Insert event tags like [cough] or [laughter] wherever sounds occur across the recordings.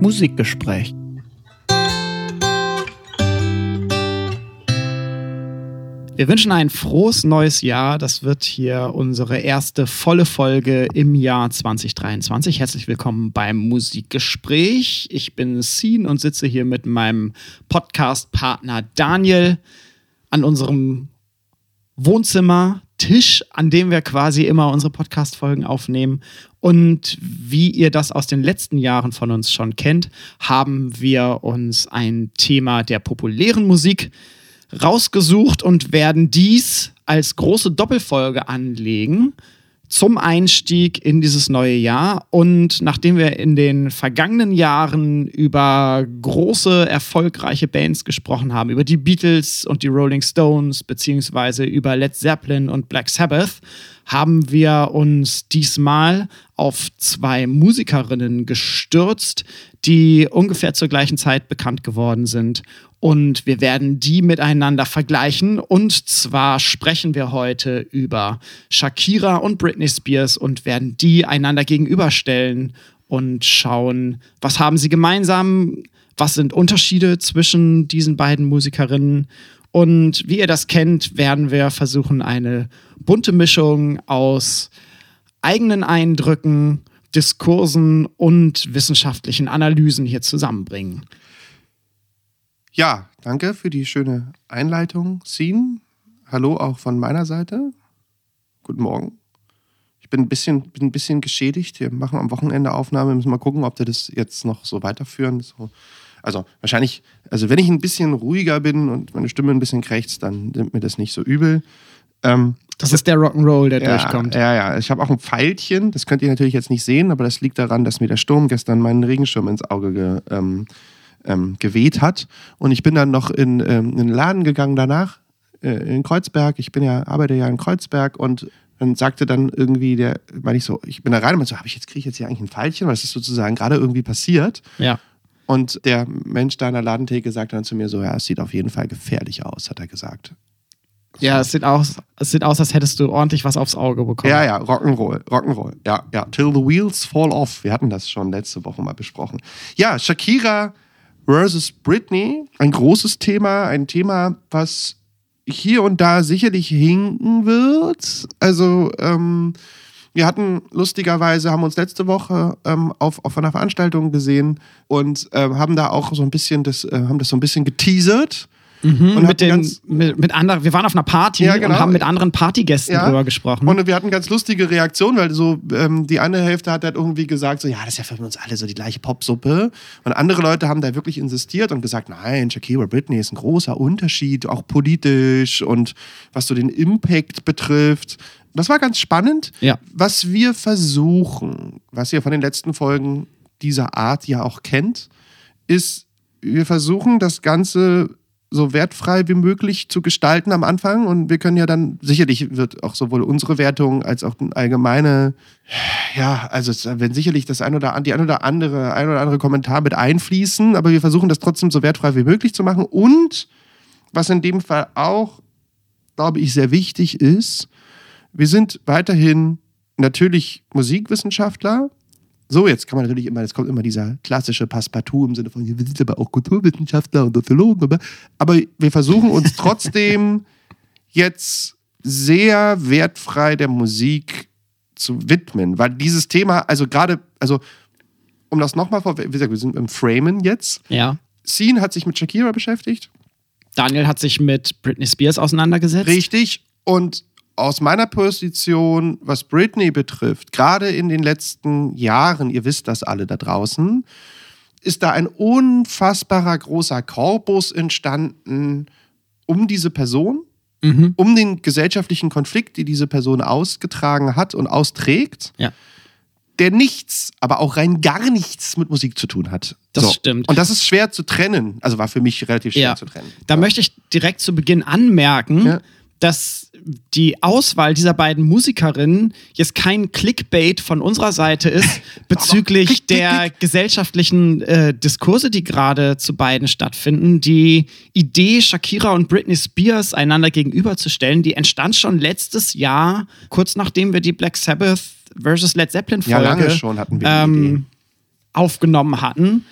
Musikgespräch. Wir wünschen ein frohes neues Jahr. Das wird hier unsere erste volle Folge im Jahr 2023. Herzlich willkommen beim Musikgespräch. Ich bin Scene und sitze hier mit meinem Podcast-Partner Daniel an unserem Wohnzimmertisch, an dem wir quasi immer unsere Podcast-Folgen aufnehmen. Und wie ihr das aus den letzten Jahren von uns schon kennt, haben wir uns ein Thema der populären Musik rausgesucht und werden dies als große Doppelfolge anlegen zum Einstieg in dieses neue Jahr. Und nachdem wir in den vergangenen Jahren über große, erfolgreiche Bands gesprochen haben, über die Beatles und die Rolling Stones, beziehungsweise über Led Zeppelin und Black Sabbath, haben wir uns diesmal auf zwei Musikerinnen gestürzt, die ungefähr zur gleichen Zeit bekannt geworden sind und wir werden die miteinander vergleichen. Und zwar sprechen wir heute über Shakira und Britney Spears und werden die einander gegenüberstellen und schauen, was haben sie gemeinsam, was sind Unterschiede zwischen diesen beiden Musikerinnen. Und wie ihr das kennt, werden wir versuchen, eine bunte Mischung aus eigenen Eindrücken, Diskursen und wissenschaftlichen Analysen hier zusammenbringen. Ja, danke für die schöne Einleitung, Scene. Hallo auch von meiner Seite. Guten Morgen. Ich bin ein bisschen, bin ein bisschen geschädigt. Wir machen am Wochenende Aufnahme. Müssen mal gucken, ob wir das jetzt noch so weiterführen. So. Also wahrscheinlich, also wenn ich ein bisschen ruhiger bin und meine Stimme ein bisschen krächzt, dann nimmt mir das nicht so übel. Ähm, das ist der Rock'n'Roll, der ja, durchkommt. Ja, ja. Ich habe auch ein Pfeilchen. Das könnt ihr natürlich jetzt nicht sehen, aber das liegt daran, dass mir der Sturm gestern meinen Regenschirm ins Auge ge, ähm, ähm, geweht hat. Und ich bin dann noch in, ähm, in den Laden gegangen danach, äh, in Kreuzberg. Ich bin ja, arbeite ja in Kreuzberg und dann sagte dann irgendwie der, weil ich so, ich bin da rein und so, habe ich jetzt, kriege ich jetzt hier eigentlich ein Pfeilchen, weil das ist sozusagen gerade irgendwie passiert. Ja. Und der Mensch da in der Ladentheke sagte dann zu mir so, ja, es sieht auf jeden Fall gefährlich aus, hat er gesagt. So. Ja, es sieht, aus, es sieht aus, als hättest du ordentlich was aufs Auge bekommen. Ja, ja, Rock'n'Roll, Rock'n'Roll. Ja, ja. Till the wheels fall off. Wir hatten das schon letzte Woche mal besprochen. Ja, Shakira versus Britney. Ein großes Thema, ein Thema, was hier und da sicherlich hinken wird. Also, ähm, wir hatten lustigerweise, haben uns letzte Woche ähm, auf, auf einer Veranstaltung gesehen und äh, haben da auch so ein bisschen das, äh, haben das so ein bisschen geteasert Mhm, und mit, den, mit, mit anderen, wir waren auf einer Party ja, genau. und haben mit anderen Partygästen ja. drüber gesprochen. Und wir hatten ganz lustige Reaktionen, weil so ähm, die eine Hälfte hat halt irgendwie gesagt, so ja, das ist ja für uns alle so die gleiche Popsuppe. Und andere Leute haben da wirklich insistiert und gesagt, nein, Shakira Britney ist ein großer Unterschied, auch politisch und was so den Impact betrifft. Das war ganz spannend. Ja. Was wir versuchen, was ihr von den letzten Folgen dieser Art ja auch kennt, ist, wir versuchen das Ganze so wertfrei wie möglich zu gestalten am Anfang. Und wir können ja dann, sicherlich wird auch sowohl unsere Wertung als auch eine allgemeine, ja, also es werden sicherlich das ein oder die ein oder andere, ein oder andere Kommentar mit einfließen, aber wir versuchen das trotzdem so wertfrei wie möglich zu machen. Und was in dem Fall auch, glaube ich, sehr wichtig ist, wir sind weiterhin natürlich Musikwissenschaftler, so, jetzt kann man natürlich immer, jetzt kommt immer dieser klassische Passepartout im Sinne von, wir sind aber auch Kulturwissenschaftler und Soziologen, aber wir versuchen uns [laughs] trotzdem jetzt sehr wertfrei der Musik zu widmen, weil dieses Thema, also gerade, also um das nochmal vor, wie gesagt, wir sind im Framen jetzt. Ja. Scene hat sich mit Shakira beschäftigt. Daniel hat sich mit Britney Spears auseinandergesetzt. Richtig. Und aus meiner Position, was Britney betrifft, gerade in den letzten Jahren, ihr wisst das alle da draußen, ist da ein unfassbarer großer Korpus entstanden um diese Person, mhm. um den gesellschaftlichen Konflikt, die diese Person ausgetragen hat und austrägt. Ja. Der nichts, aber auch rein gar nichts mit Musik zu tun hat. Das so. stimmt. Und das ist schwer zu trennen. Also war für mich relativ schwer ja. zu trennen. Da ja. möchte ich direkt zu Beginn anmerken, dass die Auswahl dieser beiden Musikerinnen jetzt kein Clickbait von unserer Seite ist [laughs] bezüglich der gesellschaftlichen äh, Diskurse, die gerade zu beiden stattfinden. Die Idee, Shakira und Britney Spears einander gegenüberzustellen, die entstand schon letztes Jahr, kurz nachdem wir die Black Sabbath versus Led Zeppelin Folge ja, lange schon hatten wir ähm, aufgenommen hatten.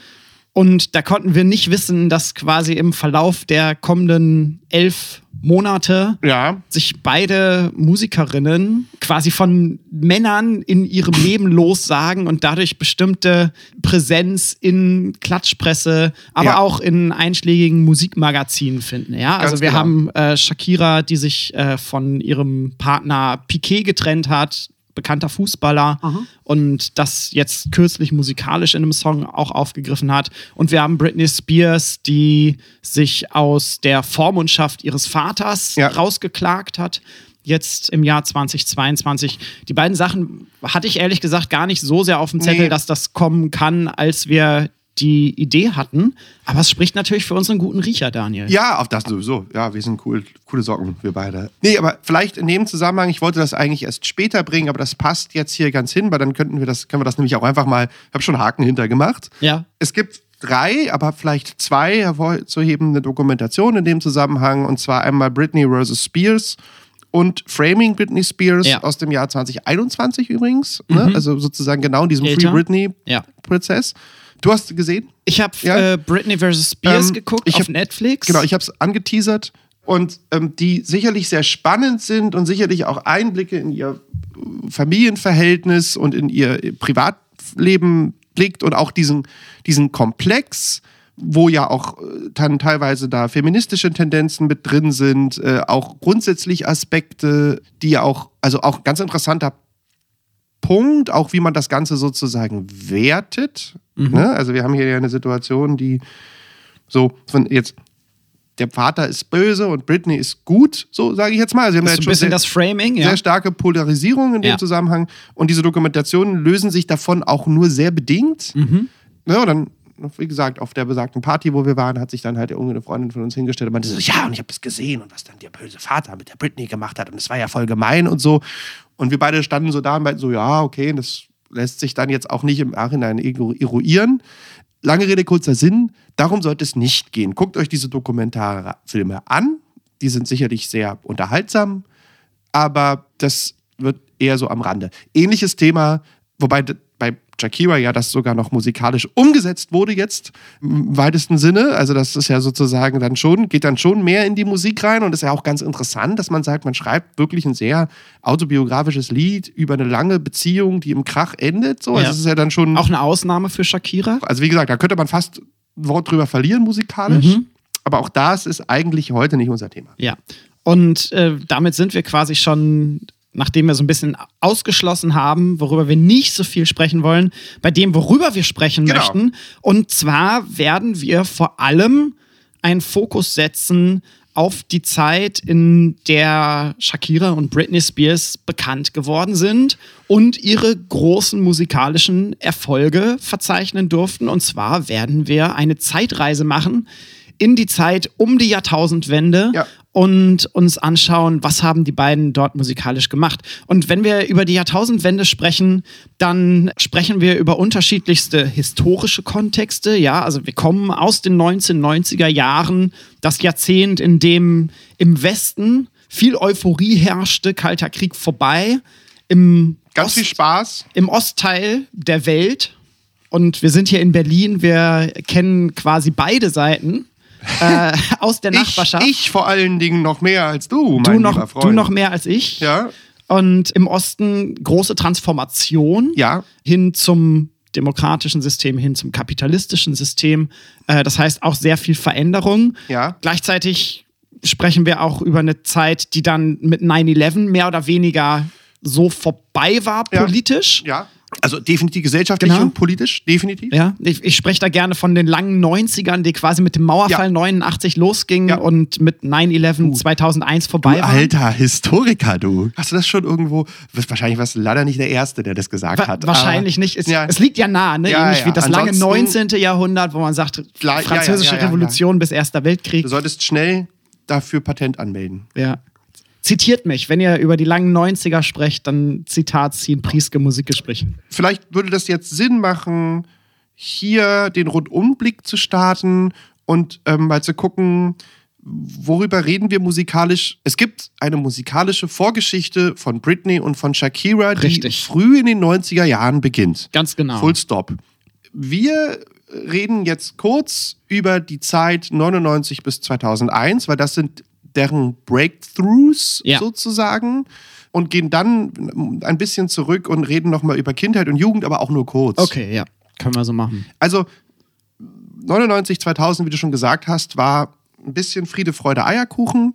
Und da konnten wir nicht wissen, dass quasi im Verlauf der kommenden elf Monate Ja. sich beide Musikerinnen quasi von Männern in ihrem Leben lossagen und dadurch bestimmte Präsenz in Klatschpresse, aber Ja. auch in einschlägigen Musikmagazinen finden. Ja, also Ganz wir genau. haben äh, Shakira, die sich äh, von ihrem Partner Piquet getrennt hat, bekannter Fußballer und das jetzt kürzlich musikalisch in einem Song auch aufgegriffen hat. Und wir haben Britney Spears, die sich aus der Vormundschaft ihres Vaters Ja. rausgeklagt hat. Jetzt im Jahr 2022. Die beiden Sachen hatte ich ehrlich gesagt gar nicht so sehr auf dem Zettel, Nee. dass das kommen kann, als wir die Idee hatten. Aber es spricht natürlich für unseren guten Riecher, Daniel. Ja, auf das sowieso. Ja, wir sind cool, coole Socken, wir beide. Nee, aber vielleicht in dem Zusammenhang, ich wollte das eigentlich erst später bringen, aber das passt jetzt hier ganz hin, weil dann könnten wir das, können wir das nämlich auch einfach mal, ich habe schon Haken hintergemacht. Ja. Es gibt drei, aber vielleicht zwei hervorzuhebende Dokumentationen in dem Zusammenhang, und zwar einmal Britney vs. Spears und Framing Britney Spears Ja. aus dem Jahr 2021 übrigens, ne? also sozusagen genau in diesem Älter. Free Ja. Du hast gesehen? Ich habe Ja. äh, Britney vs. Spears Ähm, geguckt ich auf hab- Netflix. Genau, ich habe es angeteasert und ähm, die sicherlich sehr spannend sind und sicherlich auch Einblicke in ihr äh, Familienverhältnis und in ihr Privatleben blickt und auch diesen, diesen Komplex, wo ja auch äh, dann teilweise da feministische Tendenzen mit drin sind, äh, auch grundsätzlich Aspekte, die ja auch, also auch ganz interessanter Punkt, auch wie man das Ganze sozusagen wertet. Ne? Also wir haben hier ja eine Situation, die so von jetzt der Vater ist böse und Britney ist gut, so sage ich jetzt mal. Also wir haben das da ist ein bisschen sehr, das Framing, ja. sehr starke Polarisierung in dem Ja. Zusammenhang und diese Dokumentationen lösen sich davon auch nur sehr bedingt. Mhm. Ne, und dann, wie gesagt, auf der besagten Party, wo wir waren, hat sich dann halt irgendeine Freundin von uns hingestellt und meinte so, ja, und ich habe das gesehen und was dann der böse Vater mit der Britney gemacht hat und es war ja voll gemein und so. Und wir beide standen so da und meinten so, ja, okay, das lässt sich dann jetzt auch nicht im Nachhinein eruieren. Lange Rede, kurzer Sinn, darum sollte es nicht gehen. Guckt euch diese Dokumentarfilme an, die sind sicherlich sehr unterhaltsam, aber das wird eher so am Rande. Ähnliches Thema, wobei bei Shakira ja das sogar noch musikalisch umgesetzt wurde jetzt im weitesten Sinne. Also das ist ja sozusagen dann schon, geht dann schon mehr in die Musik rein und ist ja auch ganz interessant, dass man sagt, man schreibt wirklich ein sehr autobiografisches Lied über eine lange Beziehung, die im Krach endet. So, Ja. also es ist ja dann schon. Auch eine Ausnahme für Shakira. Also wie gesagt, da könnte man fast ein Wort drüber verlieren musikalisch. Mhm. Aber auch das ist eigentlich heute nicht unser Thema. Ja. Und äh, damit sind wir quasi schon, nachdem wir so ein bisschen ausgeschlossen haben, worüber wir nicht so viel sprechen wollen, bei dem, worüber wir sprechen Genau. möchten. Und zwar werden wir vor allem einen Fokus setzen auf die Zeit, in der Shakira und Britney Spears bekannt geworden sind und ihre großen musikalischen Erfolge verzeichnen durften. Und zwar werden wir eine Zeitreise machen in die Zeit um die Jahrtausendwende Ja. Und uns anschauen, was haben die beiden dort musikalisch gemacht. Und wenn wir über die Jahrtausendwende sprechen, dann sprechen wir über unterschiedlichste historische Kontexte. Ja, also wir kommen aus den 1990er Jahren, das Jahrzehnt, in dem im Westen viel Euphorie herrschte, Kalter Krieg vorbei. Im Ganz Ost- viel Spaß. im Ostteil der Welt. Und wir sind hier in Berlin. Wir kennen quasi beide Seiten äh, aus der Ich, Nachbarschaft. ich vor allen Dingen noch mehr als du, mein du, lieber noch, Freund. du noch mehr als ich. Ja, Und im Osten große Transformation ja. hin zum demokratischen System, hin zum kapitalistischen System. Äh, das heißt auch sehr viel Veränderung. Ja. Gleichzeitig sprechen wir auch über eine Zeit, die dann mit 9-11 mehr oder weniger so vorbei war Ja. politisch. Ja. Also definitiv gesellschaftlich Genau. und politisch, definitiv. Ja, ich, ich spreche da gerne von den langen 90ern, die quasi mit dem Mauerfall Ja. 89 losgingen Ja. und mit 9-11 2001 vorbei Du waren. alter Historiker, du. Hast du das schon irgendwo? Wahrscheinlich warst du leider nicht der Erste, der das gesagt Wa- hat. Wahrscheinlich nicht. Es, ja. es liegt ja nah, ne? Ähnlich wie das lange Ansonsten- 19. Jahrhundert, wo man sagt, französische. Revolution bis Erster Weltkrieg. Du solltest schnell dafür Patent anmelden. Ja. Zitiert mich, wenn ihr über die langen 90er sprecht, dann Zitat ziehen, Prieske Musikgespräch. Vielleicht würde das jetzt Sinn machen, hier den Rundumblick zu starten und ähm, mal zu gucken, worüber reden wir musikalisch. Es gibt eine musikalische Vorgeschichte von Britney und von Shakira, die Richtig. früh in den 90er Jahren beginnt. Ganz genau. Full stop. Wir reden jetzt kurz über die Zeit 99 bis 2001, weil das sind deren Breakthroughs Ja. sozusagen. Und gehen dann ein bisschen zurück und reden nochmal über Kindheit und Jugend, aber auch nur kurz. Okay, ja. Können wir so machen. Also 99, 2000, wie du schon gesagt hast, war ein bisschen Friede, Freude, Eierkuchen.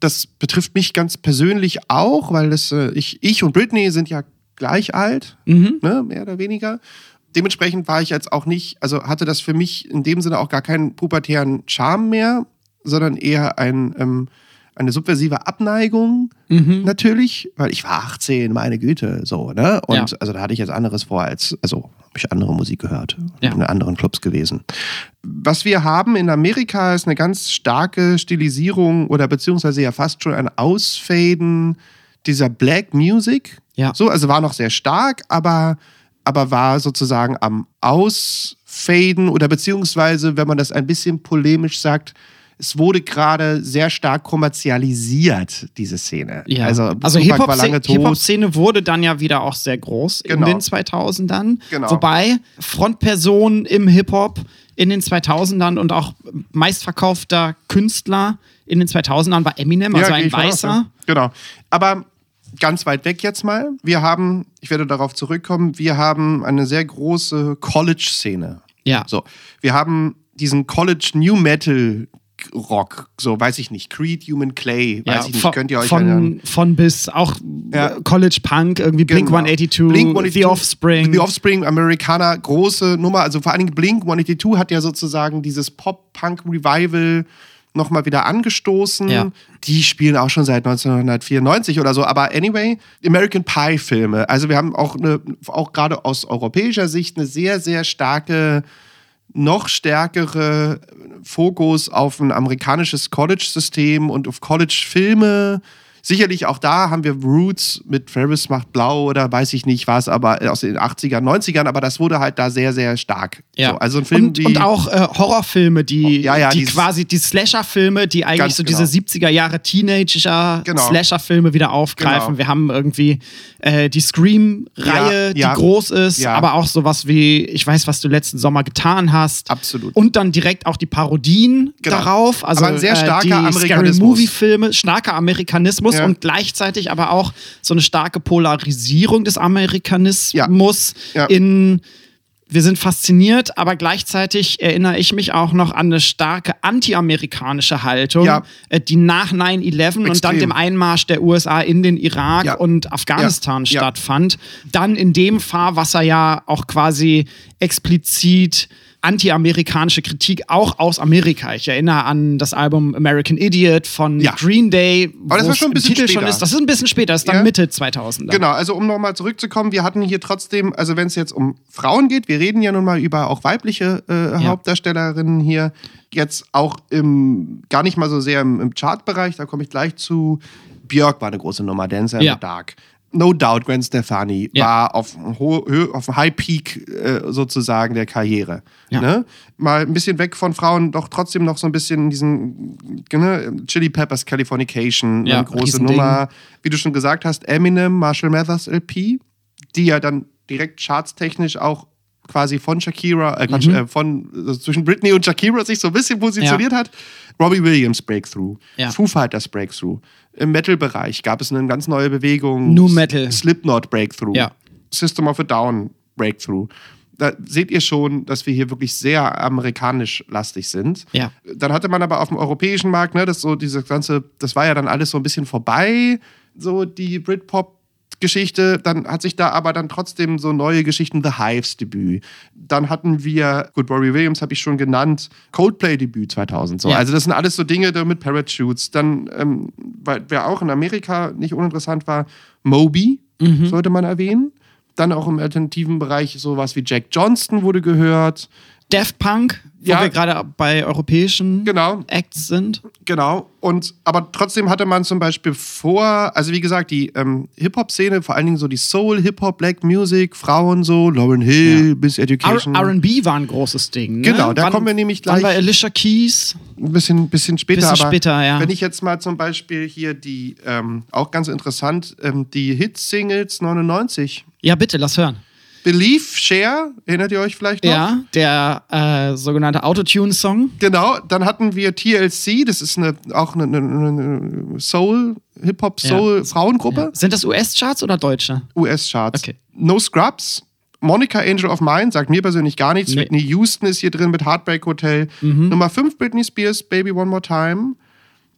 Das betrifft mich ganz persönlich auch, weil das, äh, ich, ich und Britney sind ja gleich alt, ne, mehr oder weniger. Dementsprechend war ich jetzt auch nicht, also hatte das für mich in dem Sinne auch gar keinen pubertären Charme mehr, sondern eher ein, ähm, eine subversive Abneigung natürlich, weil ich war 18, meine Güte, so, ne? Und Ja. also da hatte ich jetzt anderes vor als, also habe ich andere Musik gehört, Ja. in anderen Clubs gewesen. Was wir haben in Amerika ist eine ganz starke Stilisierung oder beziehungsweise ja fast schon ein Ausfaden dieser Black Music. Ja. So, also war noch sehr stark, aber, aber war sozusagen am Ausfaden oder beziehungsweise, wenn man das ein bisschen polemisch sagt, es wurde gerade sehr stark kommerzialisiert, diese Szene. Ja. Also, also Tupac war lange Hip-Hop-Szene. Hip-Hop-Szene wurde dann ja wieder auch sehr groß Genau. in den 2000ern. Genau. Wobei Frontperson im Hip-Hop in den 2000ern und auch meistverkaufter Künstler in den 2000ern war Eminem, also geh ein Weißer. ja. Genau. Aber ganz weit weg jetzt mal. Wir haben, ich werde darauf zurückkommen, wir haben eine sehr große College-Szene. Ja. So, wir haben diesen College New Metal Rock, so weiß ich nicht, Creed, Human Clay, weiß Ja, ich nicht, von, könnt ihr euch erinnern? von, von bis auch Ja. äh, College Punk, irgendwie Blink Genau. 182, Blink 182, The Offspring. The Offspring, Amerikaner, große Nummer. Also vor allen Dingen Blink 182 hat ja sozusagen dieses Pop-Punk-Revival nochmal wieder angestoßen. Ja. Die spielen auch schon seit 1994 oder so. Aber anyway, American Pie-Filme. Also wir haben auch, eine, auch gerade aus europäischer Sicht eine sehr, sehr starke noch stärkere Fokus auf ein amerikanisches College-System und auf College-Filme. Sicherlich auch da haben wir Roots mit Ferris macht blau oder weiß ich nicht was, aber aus den 80ern, 90ern, aber das wurde halt da sehr, sehr stark. Ja. So, also ein Film und, wie. und auch äh, Horrorfilme, die, Ja, ja, die dieses- quasi die Slasher-Filme, die eigentlich so genau. diese 70er Jahre Teenager Genau. Slasher-Filme wieder aufgreifen. Genau. Wir haben irgendwie äh, die Scream-Reihe, Ja, die groß ist, aber auch sowas wie Ich weiß, was du letzten Sommer getan hast. Absolut. Und dann direkt auch die Parodien Genau. darauf. Also Aber ein sehr starker äh, die Scary Amerikanismus. Movie-Filme, starker Amerikanismus Ja. und gleichzeitig aber auch so eine starke Polarisierung des Amerikanismus Ja. in wir sind fasziniert, aber gleichzeitig erinnere ich mich auch noch an eine starke anti-amerikanische Haltung, Ja. äh, die nach 9-11 und dann dem Einmarsch der USA in den Irak Ja. und Afghanistan Ja. Ja. stattfand. Dann in dem Fahrwasser ja auch quasi explizit anti-amerikanische Kritik auch aus Amerika. Ich erinnere an das Album American Idiot von Ja. Green Day, Aber das war schon ein bisschen Titel schon später. ist. Das ist ein bisschen später, das ist dann Ja. Mitte 2000. Genau, also um nochmal zurückzukommen, wir hatten hier trotzdem, also wenn es jetzt um Frauen geht, wir reden ja nun mal über auch weibliche äh, Hauptdarstellerinnen hier, jetzt auch im, gar nicht mal so sehr im, im Chartbereich, da komme ich gleich zu. Björk war eine große Nummer, Dancer in Ja. the Dark. No doubt, Gwen Stefani Ja. war auf auf High Peak äh, sozusagen der Karriere. Ja. Ne? Mal ein bisschen weg von Frauen, doch trotzdem noch so ein bisschen diesen ne? Chili Peppers Californication, Ja, eine große. Nummer wie du schon gesagt hast, Eminem, Marshall Mathers LP, die ja dann direkt chartstechnisch auch quasi von Shakira, äh, Mhm. äh, von also zwischen Britney und Shakira sich so ein bisschen positioniert hat. Robbie Williams Breakthrough, Ja. Foo Fighters Breakthrough. Im Metal-Bereich gab es eine ganz neue Bewegung. Nu Metal. Slipknot Breakthrough. Ja. System of a Down Breakthrough. Da seht ihr schon, dass wir hier wirklich sehr amerikanisch lastig sind. Ja. Dann hatte man aber auf dem europäischen Markt, ne, das so dieses ganze, das war ja dann alles so ein bisschen vorbei, so die Britpop-Geschichte. Dann hat sich da aber dann trotzdem so neue Geschichten, The Hives Debüt. Dann hatten wir, gut, Rory Williams habe ich schon genannt, Coldplay Debüt 2000. So. Ja. Also das sind alles so Dinge da mit Parachutes. Dann, ähm, weil, wer auch in Amerika nicht uninteressant war, Moby Mhm. sollte man erwähnen. Dann auch im alternativen Bereich sowas wie Jack Johnston wurde gehört. Daft Punk, wo Ja. wir gerade bei europäischen Genau. Acts sind. Genau. Und aber trotzdem hatte man zum Beispiel vor, also wie gesagt, die ähm, Hip-Hop-Szene, vor allen Dingen so die Soul, Hip-Hop, Black Music, Frauen so, Lauren Hill, Ja. Miss Education. R&B war ein großes Ding. Ne? Genau, da Wann- kommen wir nämlich gleich- war Alicia Keys? ein bisschen, bisschen später. Bisschen aber später, ja. Wenn ich jetzt mal zum Beispiel hier die, ähm, auch ganz interessant, ähm, die Hit-Singles 99. Ja, bitte, lass hören. Belief, Share, erinnert ihr euch vielleicht noch? Ja, der äh, sogenannte Autotune-Song. Genau, dann hatten wir TLC, das ist eine, auch eine, eine, Soul, Hip-Hop-Soul-Frauengruppe. Ja. Sind das US-Charts oder deutsche? US-Charts. Okay. No Scrubs, Monica Angel of Mine, sagt mir persönlich gar nichts. Nee. Whitney Houston ist hier drin mit Heartbreak Hotel. Nummer 5 Britney Spears, Baby One More Time.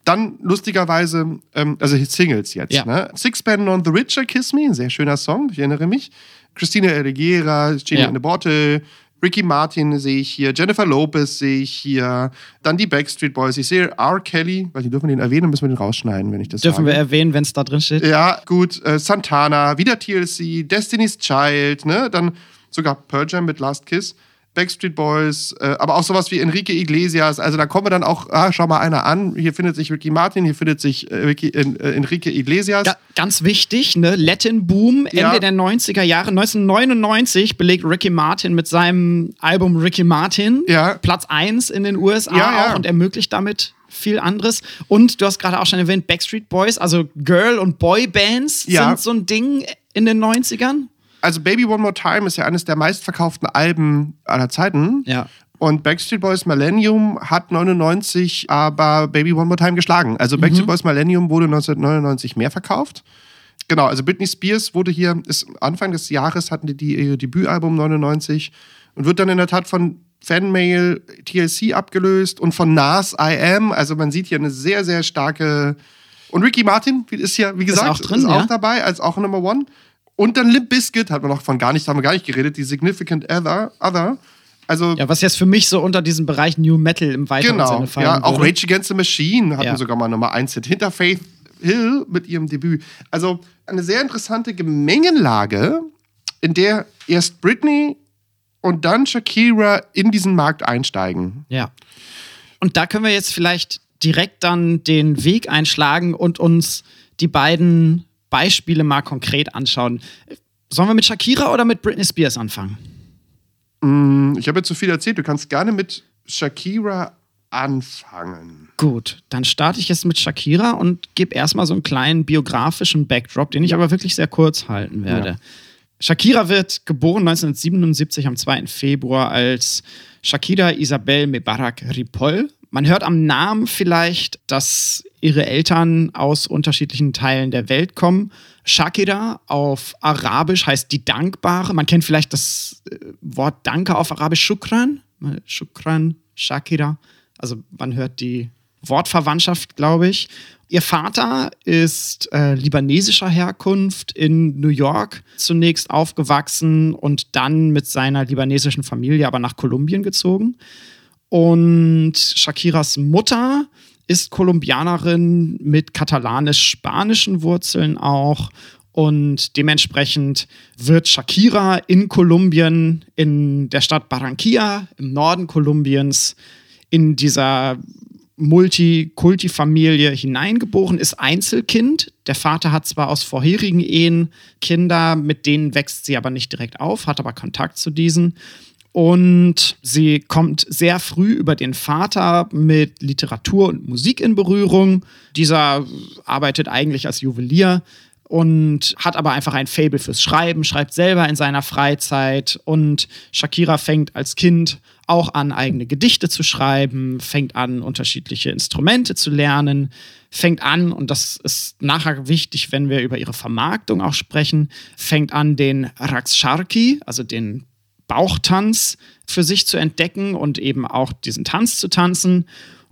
Dann lustigerweise, ähm, also Singles jetzt. Ja. Ne? Sixpence on the Richer, Kiss Me, ein sehr schöner Song, ich erinnere mich. Christina Aguilera, Genie Ja. in a Bottle. Ricky Martin sehe ich hier, Jennifer Lopez sehe ich hier, dann die Backstreet Boys. Ich sehe R. Kelly, weil die dürfen wir den erwähnen, müssen wir den rausschneiden, wenn ich das Dürfen sage. wir erwähnen, wenn es da drin steht? Ja, gut. Äh, Santana, wieder TLC, Destiny's Child, ne? Dann sogar Pearl Jam mit Last Kiss, Backstreet Boys, äh, aber auch sowas wie Enrique Iglesias. Also da kommen wir dann auch, ah, schau mal einer an. Hier findet sich Ricky Martin, hier findet sich äh, Ricky, äh, Enrique Iglesias. Ja, ganz wichtig, ne? Latin Boom, Ende Ja. der 90er Jahre. 1999 belegt Ricky Martin mit seinem Album Ricky Martin Ja. Platz 1 in den USA auch und ermöglicht damit viel anderes. Und du hast gerade auch schon erwähnt, Backstreet Boys, also Girl- und Boy-Bands sind so ein Ding in den 90ern. Also Baby One More Time ist ja eines der meistverkauften Alben aller Zeiten. Ja. Und Backstreet Boys Millennium hat 99 aber Baby One More Time geschlagen. Also Backstreet Boys Millennium wurde 1999 mehr verkauft. Genau, also Britney Spears wurde hier, ist Anfang des Jahres hatten die, die ihr Debütalbum 99 und wird dann in der Tat von Fanmail TLC abgelöst und von Nas I Am. Also man sieht hier eine sehr, sehr starke. Und Ricky Martin ist ja, wie gesagt, auch drin, ist auch ja. dabei als auch Number One. Und dann Limp Bizkit, hat man noch von gar nicht, haben wir gar nicht geredet, die Significant Other. Other. Also Ja, was jetzt für mich so unter diesem Bereich New Metal im weiteren Genau, Sinne fallen ja, auch würde. Rage Against the Machine hatten Ja. sogar mal Nummer 1 Hit hinter Faith Hill mit ihrem Debüt. Also eine sehr interessante Gemengenlage, in der erst Britney und dann Shakira in diesen Markt einsteigen. Ja. Und da können wir jetzt vielleicht direkt dann den Weg einschlagen und uns die beiden Beispiele mal konkret anschauen. Sollen wir mit Shakira oder mit Britney Spears anfangen? Ich habe jetzt zu viel erzählt, du kannst gerne mit Shakira anfangen. Gut, dann starte ich jetzt mit Shakira und gebe erstmal so einen kleinen biografischen Backdrop, den ich aber wirklich sehr kurz halten werde. Ja. Shakira wird geboren 1977 am 2. Februar als Shakira Isabel Mebarak Ripoll. Man hört am Namen vielleicht, dass ihre Eltern aus unterschiedlichen Teilen der Welt kommen. Shakira auf Arabisch heißt die Dankbare. Man kennt vielleicht das äh, Wort Danke auf Arabisch Shukran. Shukran, Shakira. Also man hört die Wortverwandtschaft, glaube ich. Ihr Vater ist äh, libanesischer Herkunft in New York zunächst aufgewachsen und dann mit seiner libanesischen Familie aber nach Kolumbien gezogen. Und Shakiras Mutter ist Kolumbianerin mit katalanisch-spanischen Wurzeln auch. Und dementsprechend wird Shakira in Kolumbien, in der Stadt Barranquilla, im Norden Kolumbiens, in dieser Multikulti-Familie hineingeboren, ist Einzelkind. Der Vater hat zwar aus vorherigen Ehen Kinder, mit denen wächst sie aber nicht direkt auf, hat aber Kontakt zu diesen. Und sie kommt sehr früh über den Vater mit Literatur und Musik in Berührung. Dieser arbeitet eigentlich als Juwelier und hat aber einfach ein Fable fürs Schreiben, schreibt selber in seiner Freizeit. Und Shakira fängt als Kind auch an, eigene Gedichte zu schreiben, fängt an, unterschiedliche Instrumente zu lernen, fängt an, und das ist nachher wichtig, wenn wir über ihre Vermarktung auch sprechen, fängt an, den Raksharki, also den Bauchtanz für sich zu entdecken und eben auch diesen Tanz zu tanzen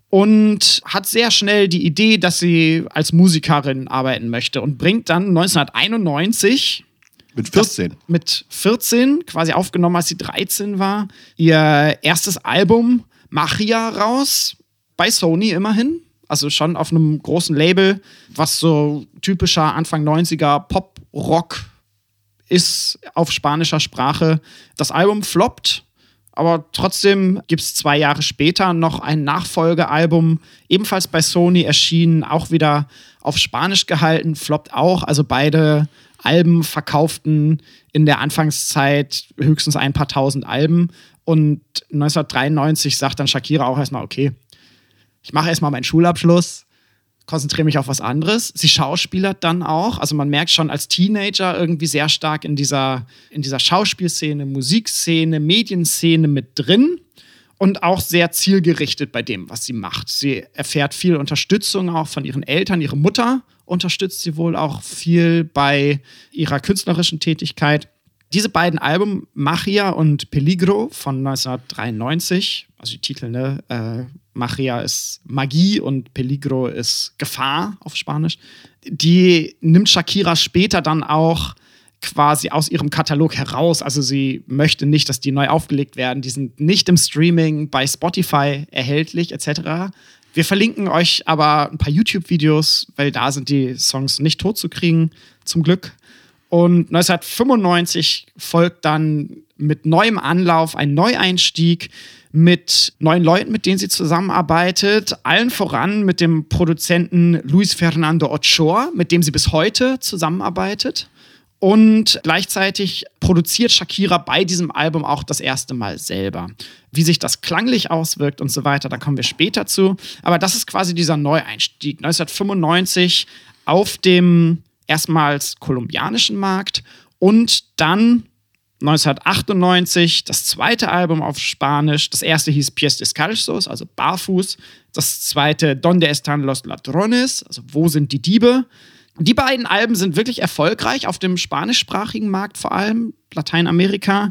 und hat sehr schnell die Idee, dass sie als Musikerin arbeiten möchte und bringt dann 1991 Mit 14. das mit 14, quasi aufgenommen, als sie 13 war, ihr erstes Album Machia raus, bei Sony immerhin. Also schon auf einem großen Label, was so typischer Anfang 90er Pop-Rock ist auf spanischer Sprache. Das Album floppt, aber trotzdem gibt es zwei Jahre später noch ein Nachfolgealbum, ebenfalls bei Sony erschienen, auch wieder auf Spanisch gehalten, floppt auch. Also beide Alben verkauften in der Anfangszeit höchstens ein paar tausend Alben. Und 1993 sagt dann Shakira auch erstmal, okay, ich mache erstmal meinen Schulabschluss, konzentriere mich auf was anderes. Sie schauspielert dann auch. Also man merkt schon als Teenager irgendwie sehr stark in dieser, in dieser Schauspielszene, Musikszene, Medienszene mit drin und auch sehr zielgerichtet bei dem, was sie macht. Sie erfährt viel Unterstützung auch von ihren Eltern. Ihre Mutter unterstützt sie wohl auch viel bei ihrer künstlerischen Tätigkeit. Diese beiden Alben, Machia und Peligro von 1993, also die Titel, ne? Äh, Machia ist Magie und Peligro ist Gefahr auf Spanisch. Die nimmt Shakira später dann auch quasi aus ihrem Katalog heraus. Also sie möchte nicht, dass die neu aufgelegt werden. Die sind nicht im Streaming bei Spotify erhältlich etc. Wir verlinken euch aber ein paar YouTube-Videos, weil da sind die Songs nicht tot zu kriegen, zum Glück. Und 1995 folgt dann mit neuem Anlauf ein Neueinstieg mit neuen Leuten, mit denen sie zusammenarbeitet. Allen voran mit dem Produzenten Luis Fernando Ochoa, mit dem sie bis heute zusammenarbeitet. Und gleichzeitig produziert Shakira bei diesem Album auch das erste Mal selber. Wie sich das klanglich auswirkt und so weiter, da kommen wir später zu. Aber das ist quasi dieser Neueinstieg. 1995 auf dem erstmals kolumbianischen Markt und dann 1998 das zweite Album auf Spanisch. Das erste hieß Pies Descalzos, also Barfuß. Das zweite Donde están los ladrones, also Wo sind die Diebe? Die beiden Alben sind wirklich erfolgreich auf dem spanischsprachigen Markt, vor allem Lateinamerika.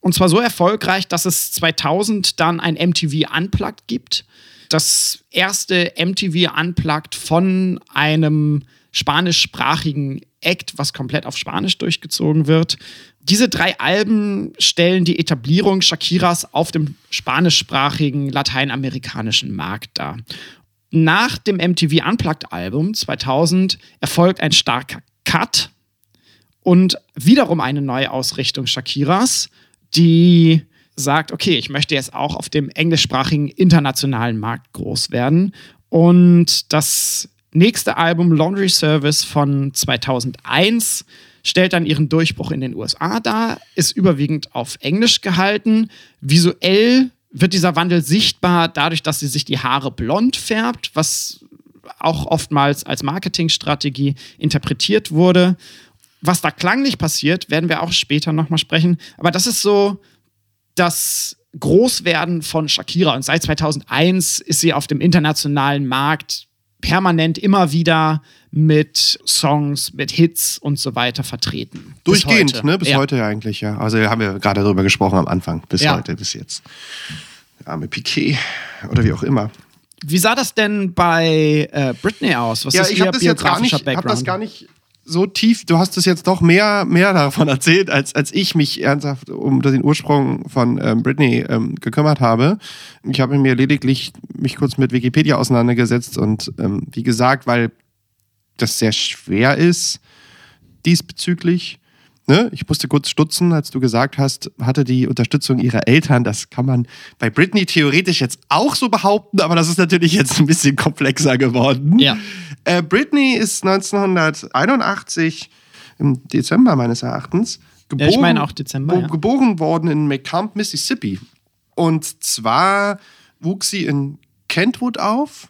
Und zwar so erfolgreich, dass es 2000 dann ein MTV Unplugged gibt. Das erste MTV Unplugged von einem spanischsprachigen Act, was komplett auf Spanisch durchgezogen wird. Diese drei Alben stellen die Etablierung Shakiras auf dem spanischsprachigen lateinamerikanischen Markt dar. Nach dem MTV Unplugged Album 2000 erfolgt ein starker Cut und wiederum eine neue Ausrichtung Shakiras, die sagt, okay, ich möchte jetzt auch auf dem englischsprachigen internationalen Markt groß werden. Und das nächste Album Laundry Service von 2001 stellt dann ihren Durchbruch in den USA dar, ist überwiegend auf Englisch gehalten. Visuell wird dieser Wandel sichtbar dadurch, dass sie sich die Haare blond färbt, was auch oftmals als Marketingstrategie interpretiert wurde. Was da klanglich passiert, werden wir auch später nochmal sprechen. Aber das ist so das Großwerden von Shakira. Und seit 2001 ist sie auf dem internationalen Markt permanent immer wieder mit Songs, mit Hits und so weiter vertreten. Durchgehend, bis ne? Bis ja. heute eigentlich, ja. Also haben wir gerade darüber gesprochen am Anfang, bis ja. heute, bis jetzt. Mit Piquet oder wie auch immer. Wie sah das denn bei äh, Britney aus? Was ja, ist ich habe das jetzt gar nicht, hab das gar nicht so tief. Du hast es jetzt doch mehr, mehr davon erzählt, als, als ich mich ernsthaft um den Ursprung von ähm, Britney ähm, gekümmert habe. Ich habe mir lediglich mich kurz mit Wikipedia auseinandergesetzt und ähm, wie gesagt, weil das sehr schwer ist diesbezüglich. Ne? Ich musste kurz stutzen, als du gesagt hast, hatte die Unterstützung ihrer Eltern. Das kann man bei Britney theoretisch jetzt auch so behaupten, aber das ist natürlich jetzt ein bisschen komplexer geworden. Ja. Äh, Britney ist 1981 im Dezember meines Erachtens geboren, ja, ich meine auch Dezember, ja. geboren worden in McCamp, Mississippi. Und zwar wuchs sie in Kentwood auf.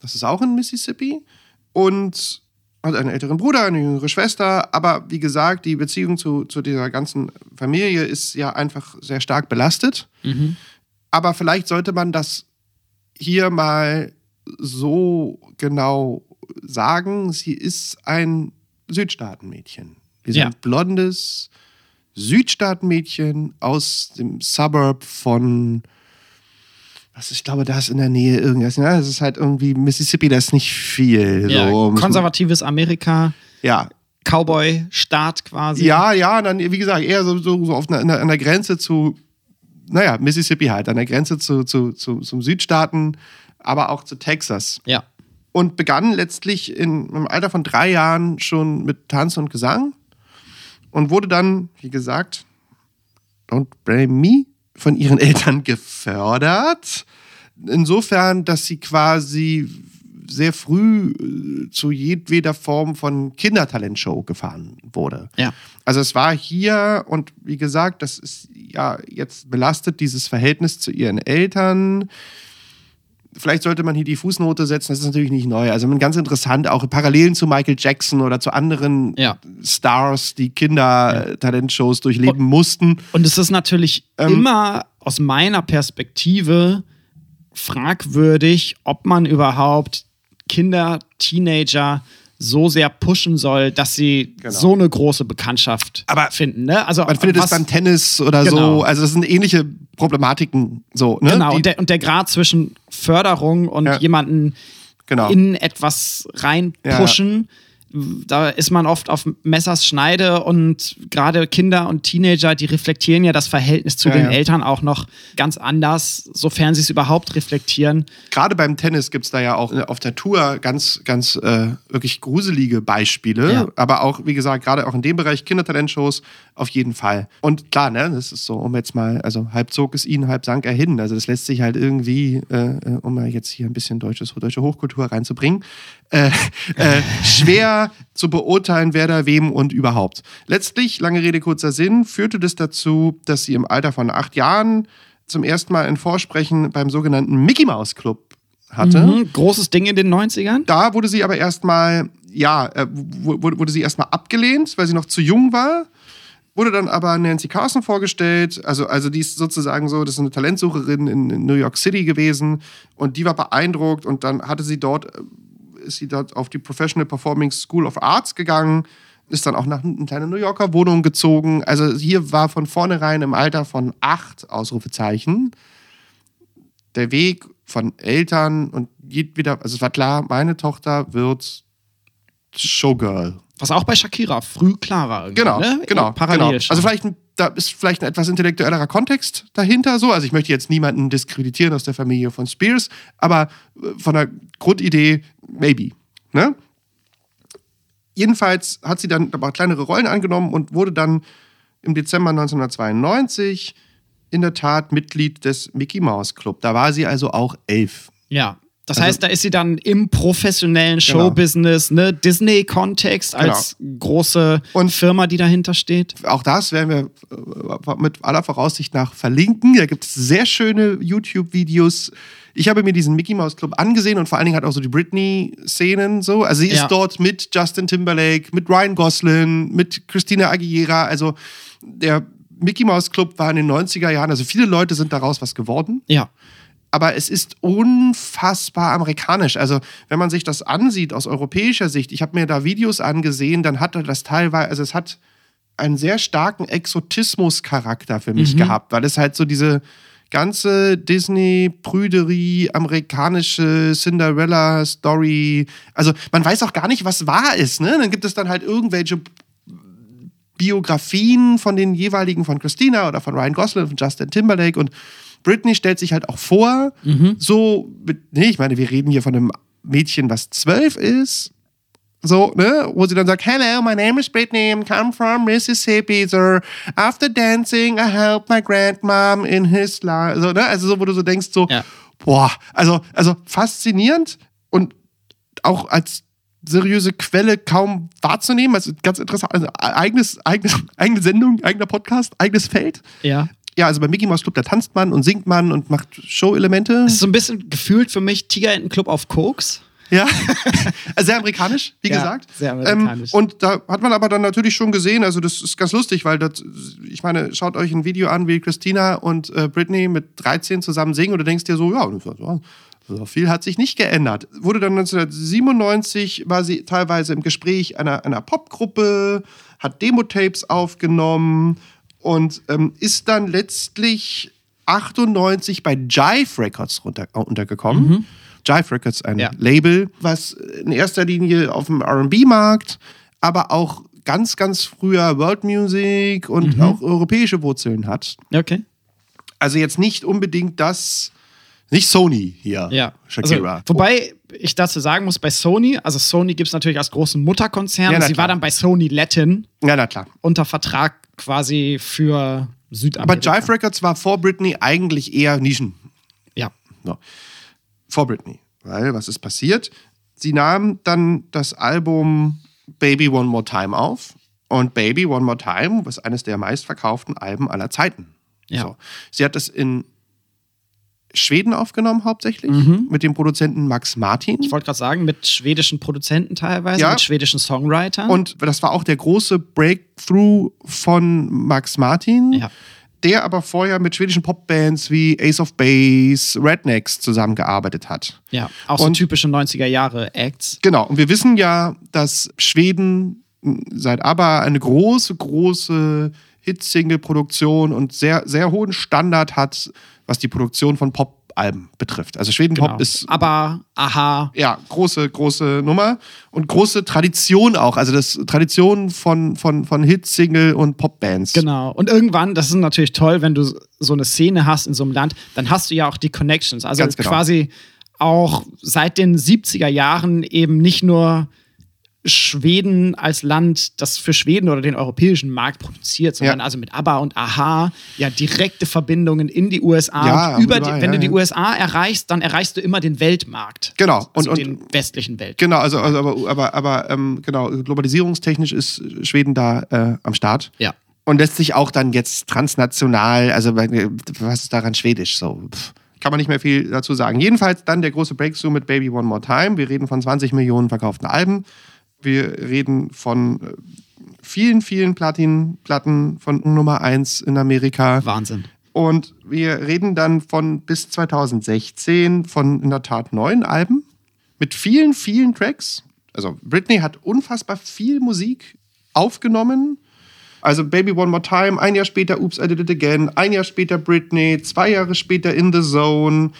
Das ist auch in Mississippi und hat einen älteren Bruder, eine jüngere Schwester, aber wie gesagt, die Beziehung zu, zu dieser ganzen Familie ist ja einfach sehr stark belastet. Mhm. Aber vielleicht sollte man das hier mal so genau sagen. Sie ist ein Südstaatenmädchen. Wir sind ja. blondes Südstaatenmädchen aus dem Suburb von was ich glaube, da ist in der Nähe irgendwas. Ja, es ist halt irgendwie Mississippi, das ist nicht viel. Ja, so. Konservatives Amerika. Ja. Cowboy-Staat quasi. Ja, ja, dann, wie gesagt, eher so, so, so auf einer, an der Grenze zu, naja, Mississippi halt, an der Grenze zu, zu, zu, zum Südstaaten, aber auch zu Texas. Ja. Und begann letztlich in, im Alter von drei Jahren schon mit Tanz und Gesang und wurde dann, wie gesagt, Don't Blame Me von ihren [laughs] Eltern gefördert. Insofern, dass sie quasi sehr früh äh, zu jedweder Form von Kindertalentshow gefahren wurde. Ja. Also es war hier und wie gesagt, das ist ja jetzt belastet dieses Verhältnis zu ihren Eltern. Vielleicht sollte man hier die Fußnote setzen, das ist natürlich nicht neu. Also ganz interessant, auch Parallelen zu Michael Jackson oder zu anderen Ja. Stars, die Kinder-Talentshows durchleben mussten. Und es ist natürlich Ähm, immer aus meiner Perspektive fragwürdig, ob man überhaupt Kinder, Teenager so sehr pushen soll, dass sie Genau. so eine große Bekanntschaft Aber finden. Ne? Also Man findet es beim Tennis oder Genau. so. Also das sind ähnliche Problematiken. So, ne? Genau, und der, und der Grad zwischen Förderung und Ja. jemanden genau. in etwas reinpushen, da ist man oft auf Messers Schneide und gerade Kinder und Teenager, die reflektieren ja das Verhältnis zu Ja, den ja. Eltern auch noch ganz anders, sofern sie es überhaupt reflektieren. Gerade beim Tennis gibt es da ja auch auf der Tour ganz, ganz äh, wirklich gruselige Beispiele. Ja. Aber auch, wie gesagt, gerade auch in dem Bereich Kindertalentshows auf jeden Fall. Und klar, ne, das ist so, um jetzt mal, also halb zog es ihn, halb sank er hin. Also das lässt sich halt irgendwie, äh, äh, um mal jetzt hier ein bisschen deutsches, deutsche Hochkultur reinzubringen, äh, äh, schwer zu beurteilen, wer da wem und überhaupt. Letztlich, lange Rede, kurzer Sinn, führte das dazu, dass sie im Alter von acht Jahren zum ersten Mal ein Vorsprechen beim sogenannten Mickey Mouse Club hatte. Mhm, großes Ding in den 90ern. Da wurde sie aber erstmal, ja, äh, wu- wurde, wurde sie erstmal abgelehnt, weil sie noch zu jung war. Wurde dann aber Nancy Carson vorgestellt. Also, also die ist sozusagen so, das ist eine Talentsucherin in, in New York City gewesen. Und die war beeindruckt. Und dann hatte sie dort, äh, ist sie dort auf die Professional Performing School of Arts gegangen. Ist dann auch nach einer kleinen New Yorker Wohnung gezogen. Also hier war von vornherein im Alter von acht Ausrufezeichen der Weg von Eltern und geht wieder, also es war klar, meine Tochter wird Showgirl. Was auch bei Shakira früh klar war. Genau, ne? genau, Parallel genau. Also vielleicht ein, da ist vielleicht ein etwas intellektuellerer Kontext dahinter so. Also ich möchte jetzt niemanden diskreditieren aus der Familie von Spears, aber äh, von der Grundidee maybe. Ne? Jedenfalls hat sie dann aber kleinere Rollen angenommen und wurde dann im Dezember 1992 in der Tat Mitglied des Mickey Mouse Club. Da war sie also auch elf. Ja. Das Also- heißt, da ist sie dann im professionellen Genau. Showbusiness, ne, Disney-Kontext als große Und- Firma, die dahinter steht. Auch das werden wir äh, mit aller Voraussicht nach verlinken. Da gibt es sehr schöne YouTube-Videos. Ich habe mir diesen Mickey Mouse Club angesehen und vor allen Dingen hat auch so die Britney-Szenen so. Also sie ist Ja. dort mit Justin Timberlake, mit Ryan Gosling, mit Christina Aguilera. Also der Mickey Mouse Club war in den 90er Jahren, also viele Leute sind daraus was geworden. Ja. Aber es ist unfassbar amerikanisch. Also, wenn man sich das ansieht aus europäischer Sicht, ich habe mir da Videos angesehen, dann hatte das teilweise, also es hat einen sehr starken Exotismus-Charakter für mich gehabt, weil es halt so diese ganze Disney-Prüderie, amerikanische Cinderella-Story, also man weiß auch gar nicht, was wahr ist, ne? Dann gibt es dann halt irgendwelche Biografien von den jeweiligen, von Christina oder von Ryan Gosling, von Justin Timberlake und Britney stellt sich halt auch vor, so, mit, nee, ich meine, wir reden hier von einem Mädchen, was zwölf ist, so, ne, wo sie dann sagt, Hello, my name is Britney, I come from Mississippi, sir. After dancing, I helped my grandmom in his life. So, ne, also so, wo du so denkst, so, Ja. boah, also, also faszinierend und auch als seriöse Quelle kaum wahrzunehmen. Also ganz interessant, also eigenes, eigenes, [laughs] eigene Sendung, eigener Podcast, eigenes Feld. Ja. Ja, also bei Mickey Mouse Club, da tanzt man und singt man und macht Show-Elemente. Das ist so ein bisschen gefühlt für mich Tigerentenclub auf Koks. Ja, [laughs] sehr amerikanisch, wie Ja, gesagt. sehr amerikanisch. Ähm, und da hat man aber dann natürlich schon gesehen, also das ist ganz lustig, weil das, ich meine, schaut euch ein Video an, wie Christina und äh, Britney mit 13 zusammen singen und du denkst dir so, ja, so, so viel hat sich nicht geändert. Wurde dann 1997, war sie teilweise im Gespräch einer, einer Popgruppe, hat Demo-Tapes aufgenommen und ähm, ist dann letztlich 98 bei Jive Records runter, äh, untergekommen. Jive Records, ein Ja. Label, was in erster Linie auf dem RB-Markt, aber auch ganz, ganz früher World Music und auch europäische Wurzeln hat. Okay. Also jetzt nicht unbedingt das, nicht Sony hier, Ja. Shakira. Also, wobei ich dazu sagen muss, bei Sony, also Sony gibt es natürlich als großen Mutterkonzern. Ja, Sie klar. war dann bei Sony Latin ja, na klar. unter Vertrag quasi für Aber Südamerika. Jive Records war vor Britney eigentlich eher Nischen. Ja. No. Vor Britney. Weil, was ist passiert? Sie nahm dann das Album Baby One More Time auf. Und Baby One More Time was eines der meistverkauften Alben aller Zeiten. Ja. So. Sie hat das in Schweden aufgenommen hauptsächlich, mit dem Produzenten Max Martin. Ich wollte gerade sagen, mit schwedischen Produzenten teilweise, Ja. mit schwedischen Songwritern. Und das war auch der große Breakthrough von Max Martin, Ja. der aber vorher mit schwedischen Popbands wie Ace of Base, Rednecks zusammengearbeitet hat. ja, auch so Und- typische 90er Jahre Acts. Genau, und wir wissen ja, dass Schweden seit ABBA eine große, große Hit-Single-Produktion und sehr, sehr hohen Standard hat, was die Produktion von Pop-Alben betrifft. Also Schweden-Pop Genau. ist Aber, aha, ja, große, große Nummer und große Tradition auch. Also das Tradition von, von, von Hit-Single und Popbands. Genau. Und irgendwann, das ist natürlich toll, wenn du so eine Szene hast in so einem Land, dann hast du ja auch die Connections. Also genau. quasi auch seit den 70er Jahren eben nicht nur Schweden als Land, das für Schweden oder den europäischen Markt produziert, sondern Ja. also mit ABBA und AHA ja direkte Verbindungen in die USA. Ja, über überall, die, wenn ja, du die. USA erreichst, dann erreichst du immer den Weltmarkt. Genau. Also Und, den und westlichen Weltmarkt. genau, also, also aber, aber, aber ähm, genau, globalisierungstechnisch ist Schweden da äh, am Start. Ja. Und lässt sich auch dann jetzt transnational, also was ist daran schwedisch? So, pff, kann man nicht mehr viel dazu sagen. Jedenfalls dann der große Breakthrough mit Baby One More Time. Wir reden von 20 Millionen verkauften Alben. Wir reden von äh, vielen, vielen Platin Platten von Nummer 1 in Amerika. Wahnsinn. Und wir reden dann von bis 2016 von in der Tat neun Alben mit vielen, vielen Tracks. Also Britney hat unfassbar viel Musik aufgenommen. Also Baby One More Time, ein Jahr später Oops, I Did It Again, ein Jahr später Britney, zwei Jahre später In the Zone.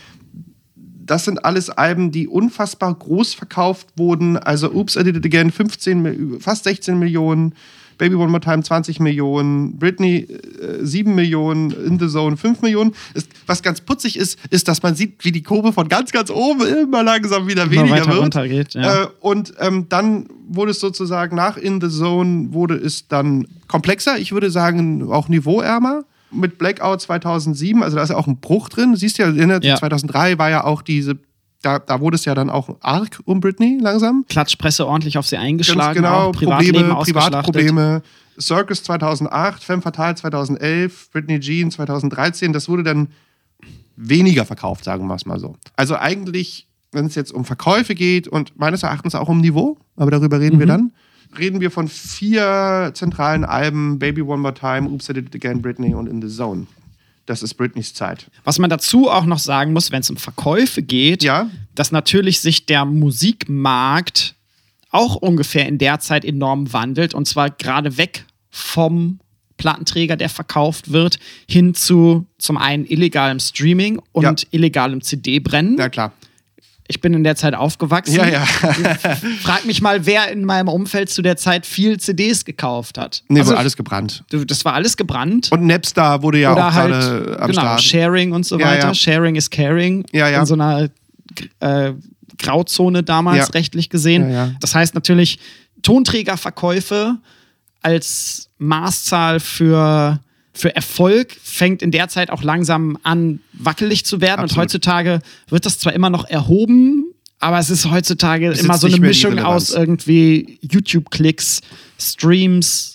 Das sind alles Alben, die unfassbar groß verkauft wurden. Also Oops, I Did It Again, 15, Mil- fast 16 Millionen. Baby One More Time 20 Millionen, Britney äh, 7 Millionen, In the Zone 5 Millionen. Ist, was ganz putzig ist, ist, dass man sieht, wie die Kurve von ganz, ganz oben immer langsam wieder Immer weniger wird. runtergeht, ja. Äh, und ähm, dann wurde es sozusagen nach In the Zone wurde es dann komplexer, ich würde sagen auch niveauärmer. Mit Blackout 2007, also da ist ja auch ein Bruch drin. Du siehst ja, in der- Ja. 2003 war ja auch diese, da, da wurde es ja dann auch arg um Britney langsam. Klatschpresse ordentlich auf sie eingeschlagen, Ganz genau, auch Privatleben Probleme. Privatprobleme. Circus 2008, Femme Fatale 2011, Britney Jean 2013, das wurde dann weniger verkauft, sagen wir es mal so. Also eigentlich, wenn es jetzt um Verkäufe geht und meines Erachtens auch um Niveau, aber darüber reden Mhm. wir dann, reden wir von vier zentralen Alben, Baby One More Time, Oops, I Did It Again, Britney und In the Zone. Das ist Britneys Zeit. Was man dazu auch noch sagen muss, wenn es um Verkäufe geht, Ja. dass natürlich sich der Musikmarkt auch ungefähr in der Zeit enorm wandelt und zwar gerade weg vom Plattenträger, der verkauft wird, hin zu zum einen illegalem Streaming und Ja. illegalem CD-Brennen. Na klar. Ich bin in der Zeit aufgewachsen. Ja, ja. Frag mich mal, wer in meinem Umfeld zu der Zeit viel CDs gekauft hat. Nee, Also, wurde alles gebrannt. das war alles gebrannt. Und Napster wurde ja Oder auch halt, gerade am genau, Start. Sharing und so Ja, weiter. ja. Sharing is caring. Ja, ja. In so einer äh, Grauzone damals Ja. rechtlich gesehen. Das heißt natürlich, Tonträgerverkäufe als Maßzahl für, für Erfolg fängt in der Zeit auch langsam an, wackelig zu werden. Und Absolut. heutzutage wird das zwar immer noch erhoben, aber es ist heutzutage ist immer so eine Mischung aus irgendwie YouTube-Klicks, Streams,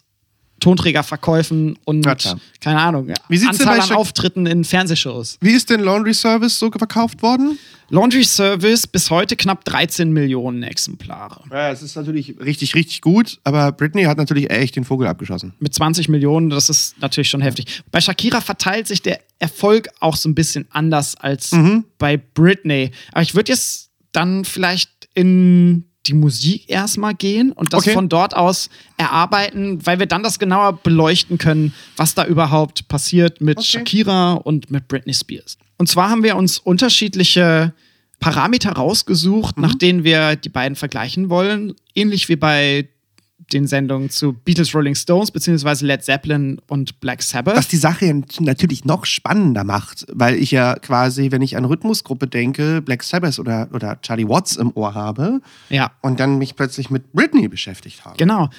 Tonträgerverkäufen und klar. keine Ahnung, Wie sieht's denn Anzahl an Auftritten in Fernsehshows. Wie ist denn Laundry Service so verkauft worden? Laundry Service bis heute knapp 13 Millionen Exemplare. Ja, es ist natürlich richtig, richtig gut, aber Britney hat natürlich echt den Vogel abgeschossen. Mit 20 Millionen, das ist natürlich schon heftig. Bei Shakira verteilt sich der Erfolg auch so ein bisschen anders als Mhm. bei Britney. Aber ich würde jetzt dann vielleicht in die Musik erstmal gehen und das Okay. von dort aus erarbeiten, weil wir dann das genauer beleuchten können, was da überhaupt passiert mit Okay. Shakira und mit Britney Spears. Und zwar haben wir uns unterschiedliche Parameter rausgesucht, nach denen wir die beiden vergleichen wollen. Ähnlich wie bei den Sendungen zu Beatles, Rolling Stones, beziehungsweise Led Zeppelin und Black Sabbath. Was die Sache natürlich noch spannender macht, weil ich ja quasi, wenn ich an Rhythmusgruppe denke, Black Sabbath oder, oder Charlie Watts im Ohr habe ja, und dann mich plötzlich mit Britney beschäftigt habe. genau.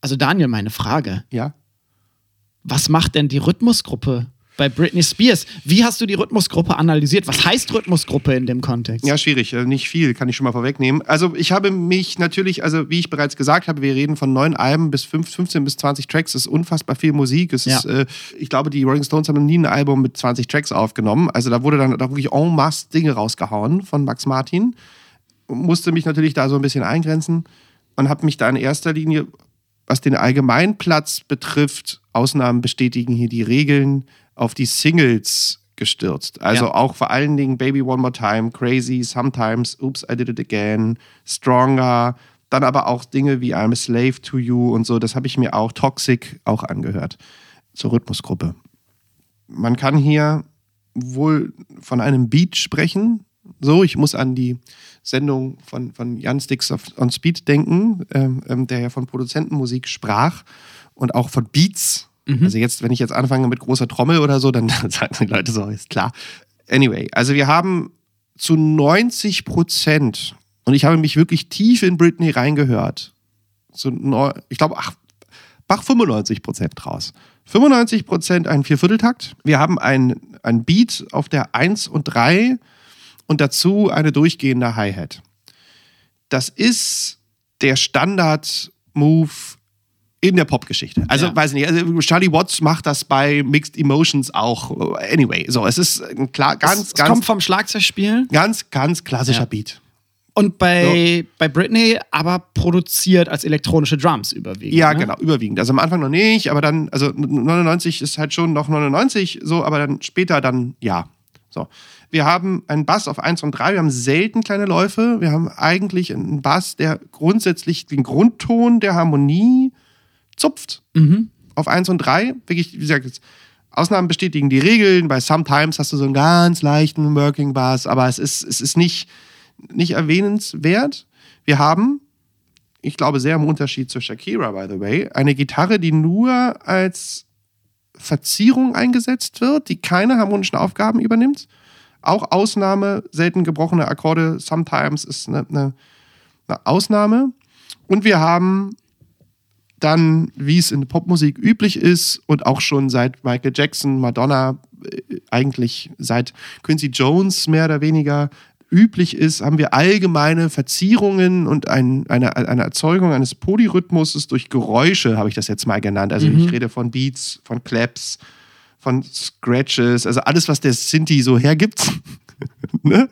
Also Daniel, meine Frage. Ja. Was macht denn die Rhythmusgruppe bei Britney Spears. Wie hast du die Rhythmusgruppe analysiert? Was heißt Rhythmusgruppe in dem Kontext? Ja, schwierig. Äh, Nicht viel, kann ich schon mal vorwegnehmen. Also ich habe mich natürlich, also wie ich bereits gesagt habe, wir reden von neun Alben bis fünf, 15 bis 20 Tracks. Das ist unfassbar viel Musik. Es Ja. ist, äh, ich glaube, die Rolling Stones haben nie ein Album mit 20 Tracks aufgenommen. Also da wurde dann da wirklich en masse Dinge rausgehauen von Max Martin. Musste mich natürlich da so ein bisschen eingrenzen und habe mich da in erster Linie, was den Allgemeinplatz betrifft, Ausnahmen bestätigen hier die Regeln, auf die Singles gestürzt. Also Ja. auch vor allen Dingen Baby One More Time, Crazy, Sometimes, Oops, I Did It Again, Stronger, dann aber auch Dinge wie I'm a Slave to You und so, das habe ich mir auch Toxic auch angehört zur Rhythmusgruppe. Man kann hier wohl von einem Beat sprechen. So, ich muss an die Sendung von, von Jan Sticks on Speed denken, ähm, ähm, der ja von Produzentenmusik sprach und auch von Beats. Also jetzt, wenn ich jetzt anfange mit großer Trommel oder so, dann [laughs] sagen die Leute so, ist klar. Anyway, also wir haben zu 90 Prozent, und ich habe mich wirklich tief in Britney reingehört, so neu, ich glaube, ach, mach 95 Prozent draus. 95 Prozent ein Viervierteltakt. Wir haben ein, ein Beat auf der 1 und 3 und dazu eine durchgehende Hi-Hat. Das ist der Standard-Move in der Popgeschichte. Also, Ja. weiß ich nicht, also Charlie Watts macht das bei Mixed Emotions auch. Anyway, so, es ist ein klar, ganz, es, es ganz, kommt vom Schlagzeugspiel ganz, ganz klassischer Ja. Beat. und bei, bei Britney aber produziert als elektronische Drums überwiegend. Ja, ne? genau, überwiegend. Also am Anfang noch nicht, aber dann, also 99 ist halt schon noch 99, so, aber dann später dann ja. So. Wir haben einen Bass auf 1 und 3, wir haben selten kleine Läufe, wir haben eigentlich einen Bass, der grundsätzlich den Grundton der Harmonie zupft. Mhm. Auf 1 und 3, wirklich, wie gesagt, Ausnahmen bestätigen die Regeln. Bei Sometimes hast du so einen ganz leichten Working Bass, aber es ist, es ist nicht, nicht erwähnenswert. Wir haben, ich glaube, sehr im Unterschied zu Shakira, by the way, eine Gitarre, die nur als Verzierung eingesetzt wird, die keine harmonischen Aufgaben übernimmt. Auch Ausnahme, selten gebrochene Akkorde, sometimes ist eine, eine, eine Ausnahme. Und wir haben dann, wie es in der Popmusik üblich ist und auch schon seit Michael Jackson, Madonna, äh, eigentlich seit Quincy Jones mehr oder weniger üblich ist, haben wir allgemeine Verzierungen und ein, eine, eine Erzeugung eines Polyrhythmuses durch Geräusche, habe ich das jetzt mal genannt. Also ich rede von Beats, von Claps, von Scratches, also alles, was der Sinti so hergibt. [laughs] ne?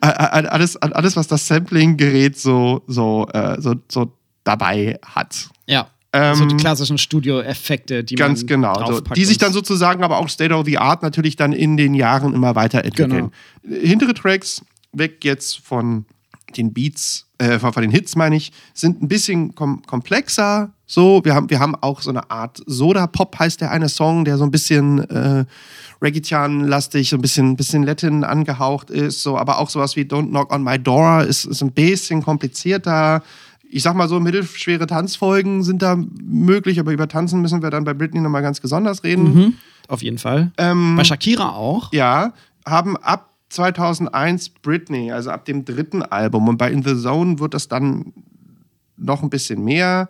Alles, alles, was das Sampling-Gerät so, so, äh, so, so dabei hat. Ja. Ähm, so die klassischen Studio-Effekte, die Ganz man genau. So, die sich dann sozusagen aber auch State of the Art natürlich dann in den Jahren immer weiterentwickeln. Hintere Tracks, weg jetzt von den Beats, äh, von, von den Hits meine ich, sind ein bisschen kom komplexer. So, wir haben, wir haben auch so eine Art Soda-Pop heißt der eine Song, der so ein bisschen äh, Reggaeton-lastig, so ein bisschen, bisschen Latin angehaucht ist, so, aber auch sowas wie Don't Knock on My Door ist, ist ein bisschen komplizierter. Ich sag mal so, mittelschwere Tanzfolgen sind da möglich, aber über Tanzen müssen wir dann bei Britney nochmal ganz besonders reden. Mhm. Auf jeden Fall. Ähm, Bei Shakira auch. ja, haben ab 2001 Britney, also ab dem dritten Album. Und bei In the Zone wird das dann noch ein bisschen mehr,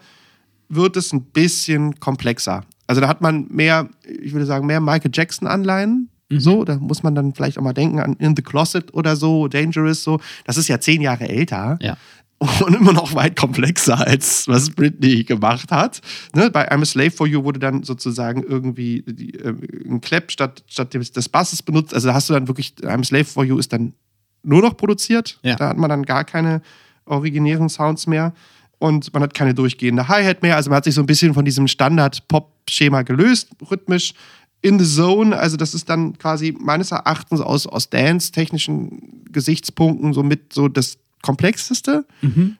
wird es ein bisschen komplexer. Also da hat man mehr, ich würde sagen, mehr Michael Jackson-Anleihen. So, da muss man dann vielleicht auch mal denken an In the Closet oder so, Dangerous, so. Das ist ja zehn Jahre älter Ja. Und immer noch weit komplexer als was Britney gemacht hat. Ne, bei I'm a Slave for You wurde dann sozusagen irgendwie die, äh, ein Clap statt, statt des, Basses benutzt. Also da hast du dann wirklich, I'm a Slave for You ist dann nur noch produziert. Ja. Da hat man dann gar keine originären Sounds mehr. Und man hat keine durchgehende Hi-Hat mehr. Also man hat sich so ein bisschen von diesem Standard-Pop-Schema gelöst, rhythmisch. In the Zone, also das ist dann quasi meines Erachtens aus, aus dance-technischen Gesichtspunkten somit so das komplexeste.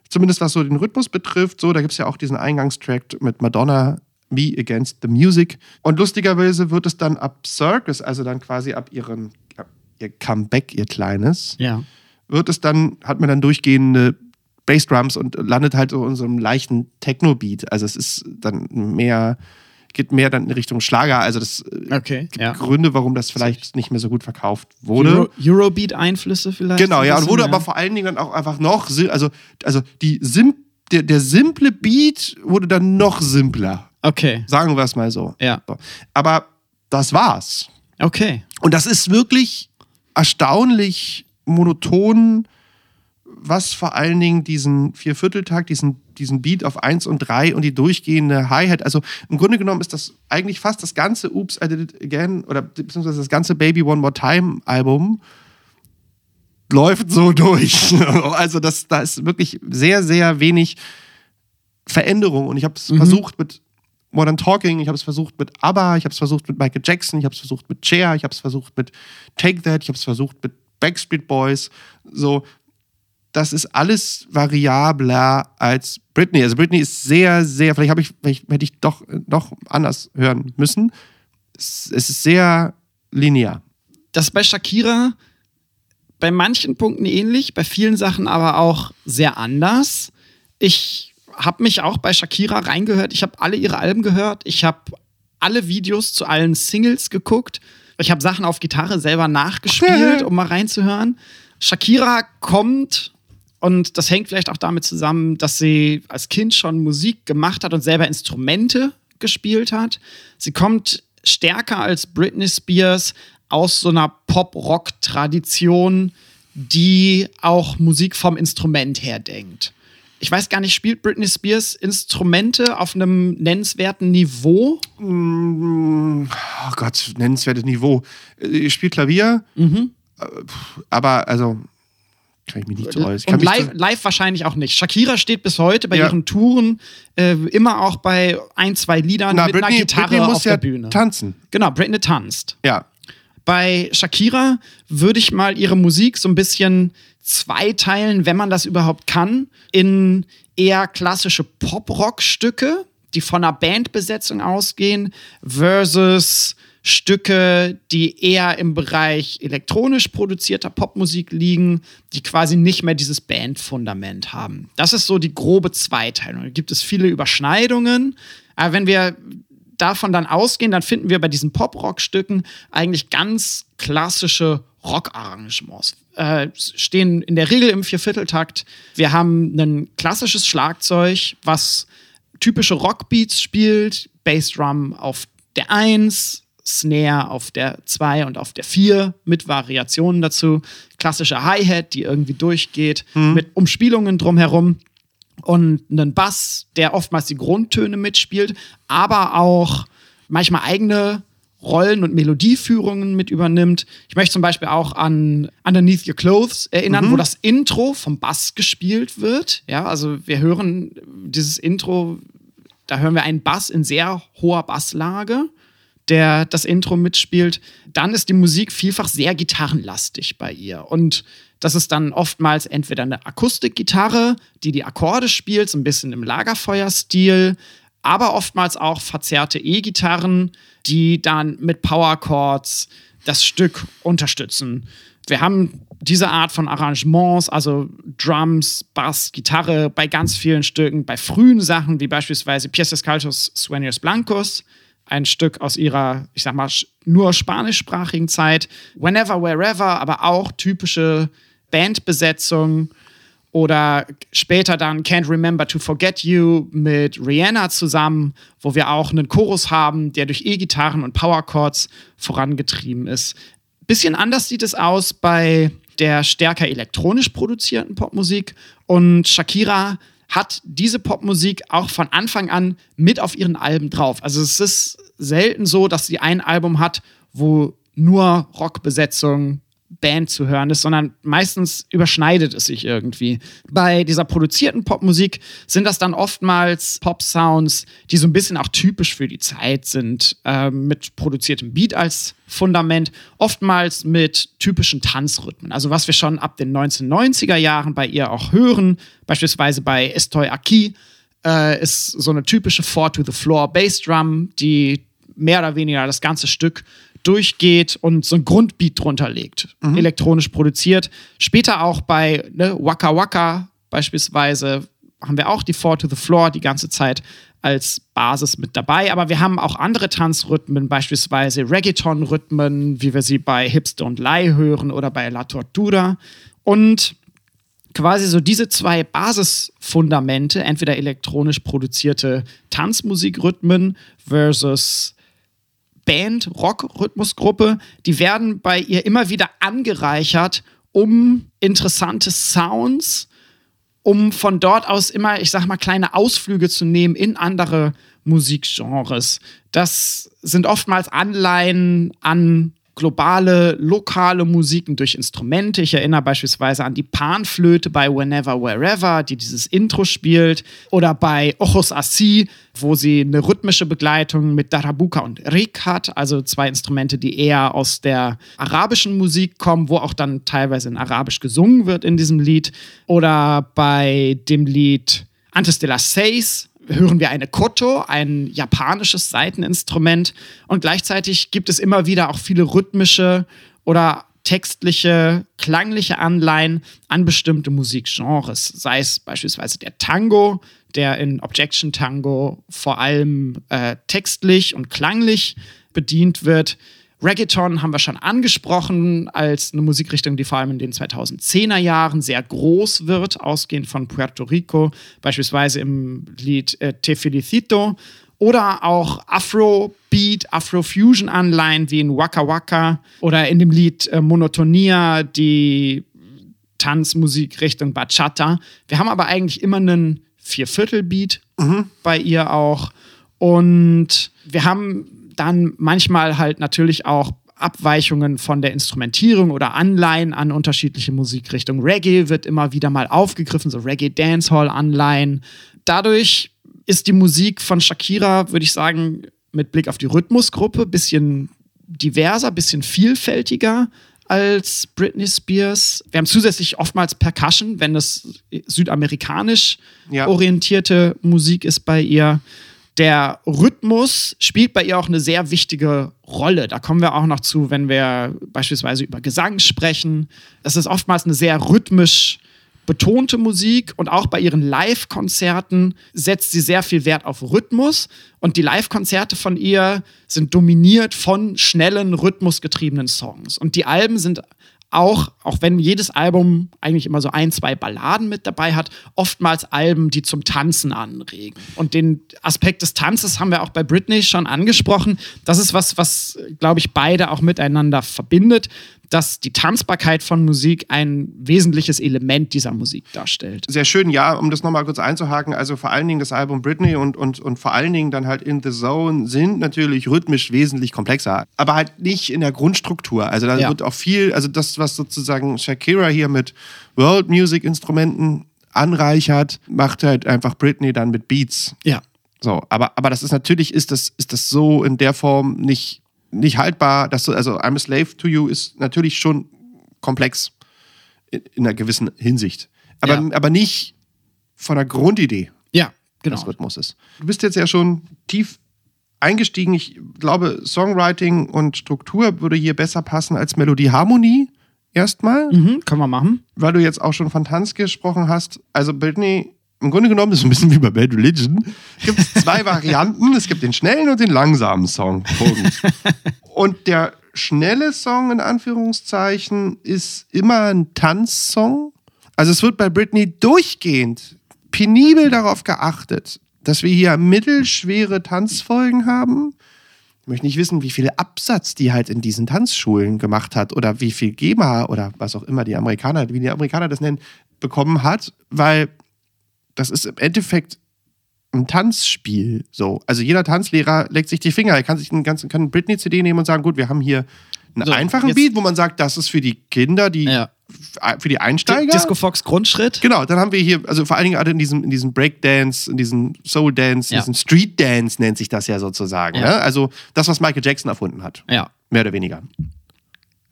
Zumindest was so den Rhythmus betrifft. So, da gibt es ja auch diesen Eingangstrack mit Madonna, Me Against the Music. Und lustigerweise wird es dann ab Circus, also dann quasi ab ihrem ab ihr Comeback, ihr kleines, Ja. wird es dann, hat man dann durchgehende Bassdrums und landet halt so in so einem leichten Techno-Beat. Also es ist dann mehr, geht mehr dann in Richtung Schlager. Also das äh, Okay. gibt Ja. Gründe, warum das vielleicht nicht mehr so gut verkauft wurde. Euro, Eurobeat-Einflüsse vielleicht? Genau, ja, und wurde ja. aber vor allen Dingen dann auch einfach noch, also, also die sim der, der simple Beat wurde dann noch simpler. Okay. Sagen wir es mal so. Ja. Aber das war's. Okay. Und das ist wirklich erstaunlich monoton, was vor allen Dingen diesen Viervierteltakt, diesen, diesen Beat auf 1 und 3 und die durchgehende Hi-Hat, also im Grunde genommen ist das eigentlich fast das ganze Oops, I Did It Again oder beziehungsweise das ganze Baby One More Time Album läuft so [laughs] durch. Also das, da ist wirklich sehr, sehr wenig Veränderung und ich habe es mhm. versucht mit Modern Talking, ich habe es versucht mit ABBA, ich habe es versucht mit Michael Jackson, ich habe es versucht mit Cher, ich habe es versucht mit Take That, ich habe es versucht mit Backstreet Boys. So, das ist alles variabler als Britney. Also Britney ist sehr, sehr, vielleicht habe ich, vielleicht hätte ich doch noch anders hören müssen. Es, es ist sehr linear. Das ist bei Shakira bei manchen Punkten ähnlich, bei vielen Sachen aber auch sehr anders. Ich habe mich auch bei Shakira reingehört. Ich habe alle ihre Alben gehört. Ich habe alle Videos zu allen Singles geguckt. Ich habe Sachen auf Gitarre selber nachgespielt, um mal reinzuhören. Shakira kommt und das hängt vielleicht auch damit zusammen, dass sie als Kind schon Musik gemacht hat und selber Instrumente gespielt hat. Sie kommt stärker als Britney Spears aus so einer Pop-Rock-Tradition, die auch Musik vom Instrument her denkt. Ich weiß gar nicht, spielt Britney Spears Instrumente auf einem nennenswerten Niveau? Mm, oh Gott, nennenswertes Niveau. Ich spiele Klavier, mhm. aber also kann ich mich nicht treu. Und live, live, wahrscheinlich auch nicht. Shakira steht bis heute bei ja. ihren Touren äh, immer auch bei ein, zwei Liedern Na, mit Britney, einer Gitarre Britney muss auf ja der Bühne. Tanzen. Genau, Britney tanzt. Ja. Bei Shakira würde ich mal ihre Musik so ein bisschen zweiteilen, wenn man das überhaupt kann, in eher klassische Pop-Rock-Stücke, die von einer Bandbesetzung ausgehen, versus Stücke, die eher im Bereich elektronisch produzierter Popmusik liegen, die quasi nicht mehr dieses Bandfundament haben. Das ist so die grobe Zweiteilung. Da gibt es viele Überschneidungen. Aber wenn wir davon dann ausgehen, dann finden wir bei diesen Pop-Rock-Stücken eigentlich ganz klassische Rock-Arrangements. Äh, stehen in der Regel im Viervierteltakt. Wir haben ein klassisches Schlagzeug, was typische Rockbeats spielt, Bassdrum auf der 1, Snare auf der 2 und auf der 4 mit Variationen dazu. Klassische Hi-Hat, die irgendwie durchgeht, mhm. mit Umspielungen drumherum. Und einen Bass, der oftmals die Grundtöne mitspielt, aber auch manchmal eigene Rollen und Melodieführungen mit übernimmt. Ich möchte zum Beispiel auch an Underneath Your Clothes erinnern, mhm. wo das Intro vom Bass gespielt wird. Ja, also wir hören dieses Intro, da hören wir einen Bass in sehr hoher Basslage der das Intro mitspielt, dann ist die Musik vielfach sehr gitarrenlastig bei ihr. Und das ist dann oftmals entweder eine Akustikgitarre, die die Akkorde spielt, so ein bisschen im Lagerfeuerstil, aber oftmals auch verzerrte E-Gitarren, die dann mit Power Chords das Stück unterstützen. Wir haben diese Art von Arrangements, also Drums, Bass, Gitarre bei ganz vielen Stücken, bei frühen Sachen wie beispielsweise Piezas Calchos Sueños Blancos, ein Stück aus ihrer, ich sag mal, nur spanischsprachigen Zeit. Whenever, Wherever, aber auch typische Bandbesetzung. Oder später dann Can't Remember to Forget You mit Rihanna zusammen, wo wir auch einen Chorus haben, der durch E-Gitarren und Power Chords vorangetrieben ist. Bisschen anders sieht es aus bei der stärker elektronisch produzierten Popmusik. Und Shakira hat diese Popmusik auch von Anfang an mit auf ihren Alben drauf. Also es ist selten so, dass sie ein Album hat, wo nur Rockbesetzung Band zu hören ist, sondern meistens überschneidet es sich irgendwie. Bei dieser produzierten Popmusik sind das dann oftmals Pop-Sounds, die so ein bisschen auch typisch für die Zeit sind, äh, mit produziertem Beat als Fundament, oftmals mit typischen Tanzrhythmen. Also was wir schon ab den 1990er Jahren bei ihr auch hören, beispielsweise bei Estoy Aquí, äh, ist so eine typische Four to the Floor Bassdrum, die mehr oder weniger das ganze Stück durchgeht und so ein Grundbeat drunter legt, mhm. elektronisch produziert. Später auch bei ne, Waka Waka beispielsweise haben wir auch die Four to the Floor die ganze Zeit als Basis mit dabei. Aber wir haben auch andere Tanzrhythmen, beispielsweise Reggaeton-Rhythmen, wie wir sie bei Hips Don't Lie hören oder bei La Tortura. Und quasi so diese zwei Basisfundamente, entweder elektronisch produzierte Tanzmusikrhythmen versus Band, Rock-Rhythmusgruppe. Die werden bei ihr immer wieder angereichert um interessante Sounds, um von dort aus immer, ich sag mal, kleine Ausflüge zu nehmen in andere Musikgenres. Das sind oftmals Anleihen an globale, lokale Musiken durch Instrumente. Ich erinnere beispielsweise an die Panflöte bei Whenever, Wherever, die dieses Intro spielt. Oder bei Ojos Así, wo sie eine rhythmische Begleitung mit Darabuka und Rik hat, also zwei Instrumente, die eher aus der arabischen Musik kommen, wo auch dann teilweise in Arabisch gesungen wird in diesem Lied. Oder bei dem Lied Antes de las Seis, hören wir eine Koto, ein japanisches Saiteninstrument. Und gleichzeitig gibt es immer wieder auch viele rhythmische oder textliche, klangliche Anleihen an bestimmte Musikgenres. Sei es beispielsweise der Tango, der in Objection Tango vor allem äh, textlich und klanglich bedient wird. Reggaeton haben wir schon angesprochen als eine Musikrichtung, die vor allem in den 2010er Jahren sehr groß wird, ausgehend von Puerto Rico, beispielsweise im Lied äh, Te Felicito oder auch Afrobeat, Afrofusion-Anleihen wie in Waka Waka oder in dem Lied äh, Monotonia, die Tanzmusikrichtung Bachata. Wir haben aber eigentlich immer einen Vierviertelbeat mhm. bei ihr auch. Und wir haben dann manchmal halt natürlich auch Abweichungen von der Instrumentierung oder Anleihen an unterschiedliche Musikrichtungen. Reggae wird immer wieder mal aufgegriffen, so Reggae Dancehall Anleihen. Dadurch ist die Musik von Shakira, würde ich sagen, mit Blick auf die Rhythmusgruppe bisschen diverser, bisschen vielfältiger als Britney Spears. Wir haben zusätzlich oftmals Percussion, wenn es südamerikanisch ja. orientierte Musik ist bei ihr der Rhythmus spielt bei ihr auch eine sehr wichtige Rolle. Da kommen wir auch noch zu, wenn wir beispielsweise über Gesang sprechen. Es ist oftmals eine sehr rhythmisch betonte Musik und auch bei ihren Live-Konzerten setzt sie sehr viel Wert auf Rhythmus und die Live-Konzerte von ihr sind dominiert von schnellen, rhythmusgetriebenen Songs. Und die Alben sind auch, auch wenn jedes Album eigentlich immer so ein, zwei Balladen mit dabei hat, oftmals Alben, die zum Tanzen anregen. Und den Aspekt des Tanzes haben wir auch bei Britney schon angesprochen. Das ist was, was, glaube ich, beide auch miteinander verbindet dass die Tanzbarkeit von Musik ein wesentliches Element dieser Musik darstellt. Sehr schön, ja, um das nochmal kurz einzuhaken. Also vor allen Dingen das Album Britney und, und, und vor allen Dingen dann halt In the Zone sind natürlich rhythmisch wesentlich komplexer, aber halt nicht in der Grundstruktur. Also da ja. wird auch viel, also das, was sozusagen Shakira hier mit World Music Instrumenten anreichert, macht halt einfach Britney dann mit Beats. Ja. So, aber, aber das ist natürlich, ist das, ist das so in der Form nicht nicht haltbar. Dass du, also I'm a Slave to You ist natürlich schon komplex in, in einer gewissen Hinsicht. Aber, ja. aber nicht von der Grundidee. Ja, genau. des Rhythmuses. Du bist jetzt ja schon tief eingestiegen. Ich glaube, Songwriting und Struktur würde hier besser passen als Melodie Harmonie. Erstmal. Mhm, können wir machen. Weil du jetzt auch schon von Tanz gesprochen hast. Also Britney im Grunde genommen ist es ein bisschen wie bei Bad Religion. Gibt es [laughs] zwei Varianten. Es gibt den schnellen und den langsamen Song. Punkt. und der schnelle Song in Anführungszeichen ist immer ein Tanzsong. Also es wird bei Britney durchgehend penibel darauf geachtet, dass wir hier mittelschwere Tanzfolgen haben. Ich möchte nicht wissen, wie viel Absatz die halt in diesen Tanzschulen gemacht hat oder wie viel GEMA oder was auch immer die Amerikaner, wie die Amerikaner das nennen, bekommen hat, weil das ist im Endeffekt ein Tanzspiel. So. Also jeder Tanzlehrer legt sich die Finger. Er kann sich einen ganzen, kann Britney-CD nehmen und sagen, gut, wir haben hier einen so, einfachen Beat, wo man sagt, das ist für die Kinder, die ja. für die Einsteiger. Disco Fox Grundschritt. Genau, dann haben wir hier, also vor allen Dingen alle in diesem, in diesem Breakdance, in diesem Soul Dance, ja. diesem Street Dance nennt sich das ja sozusagen. Ja. Ne? Also das, was Michael Jackson erfunden hat. Ja. Mehr oder weniger.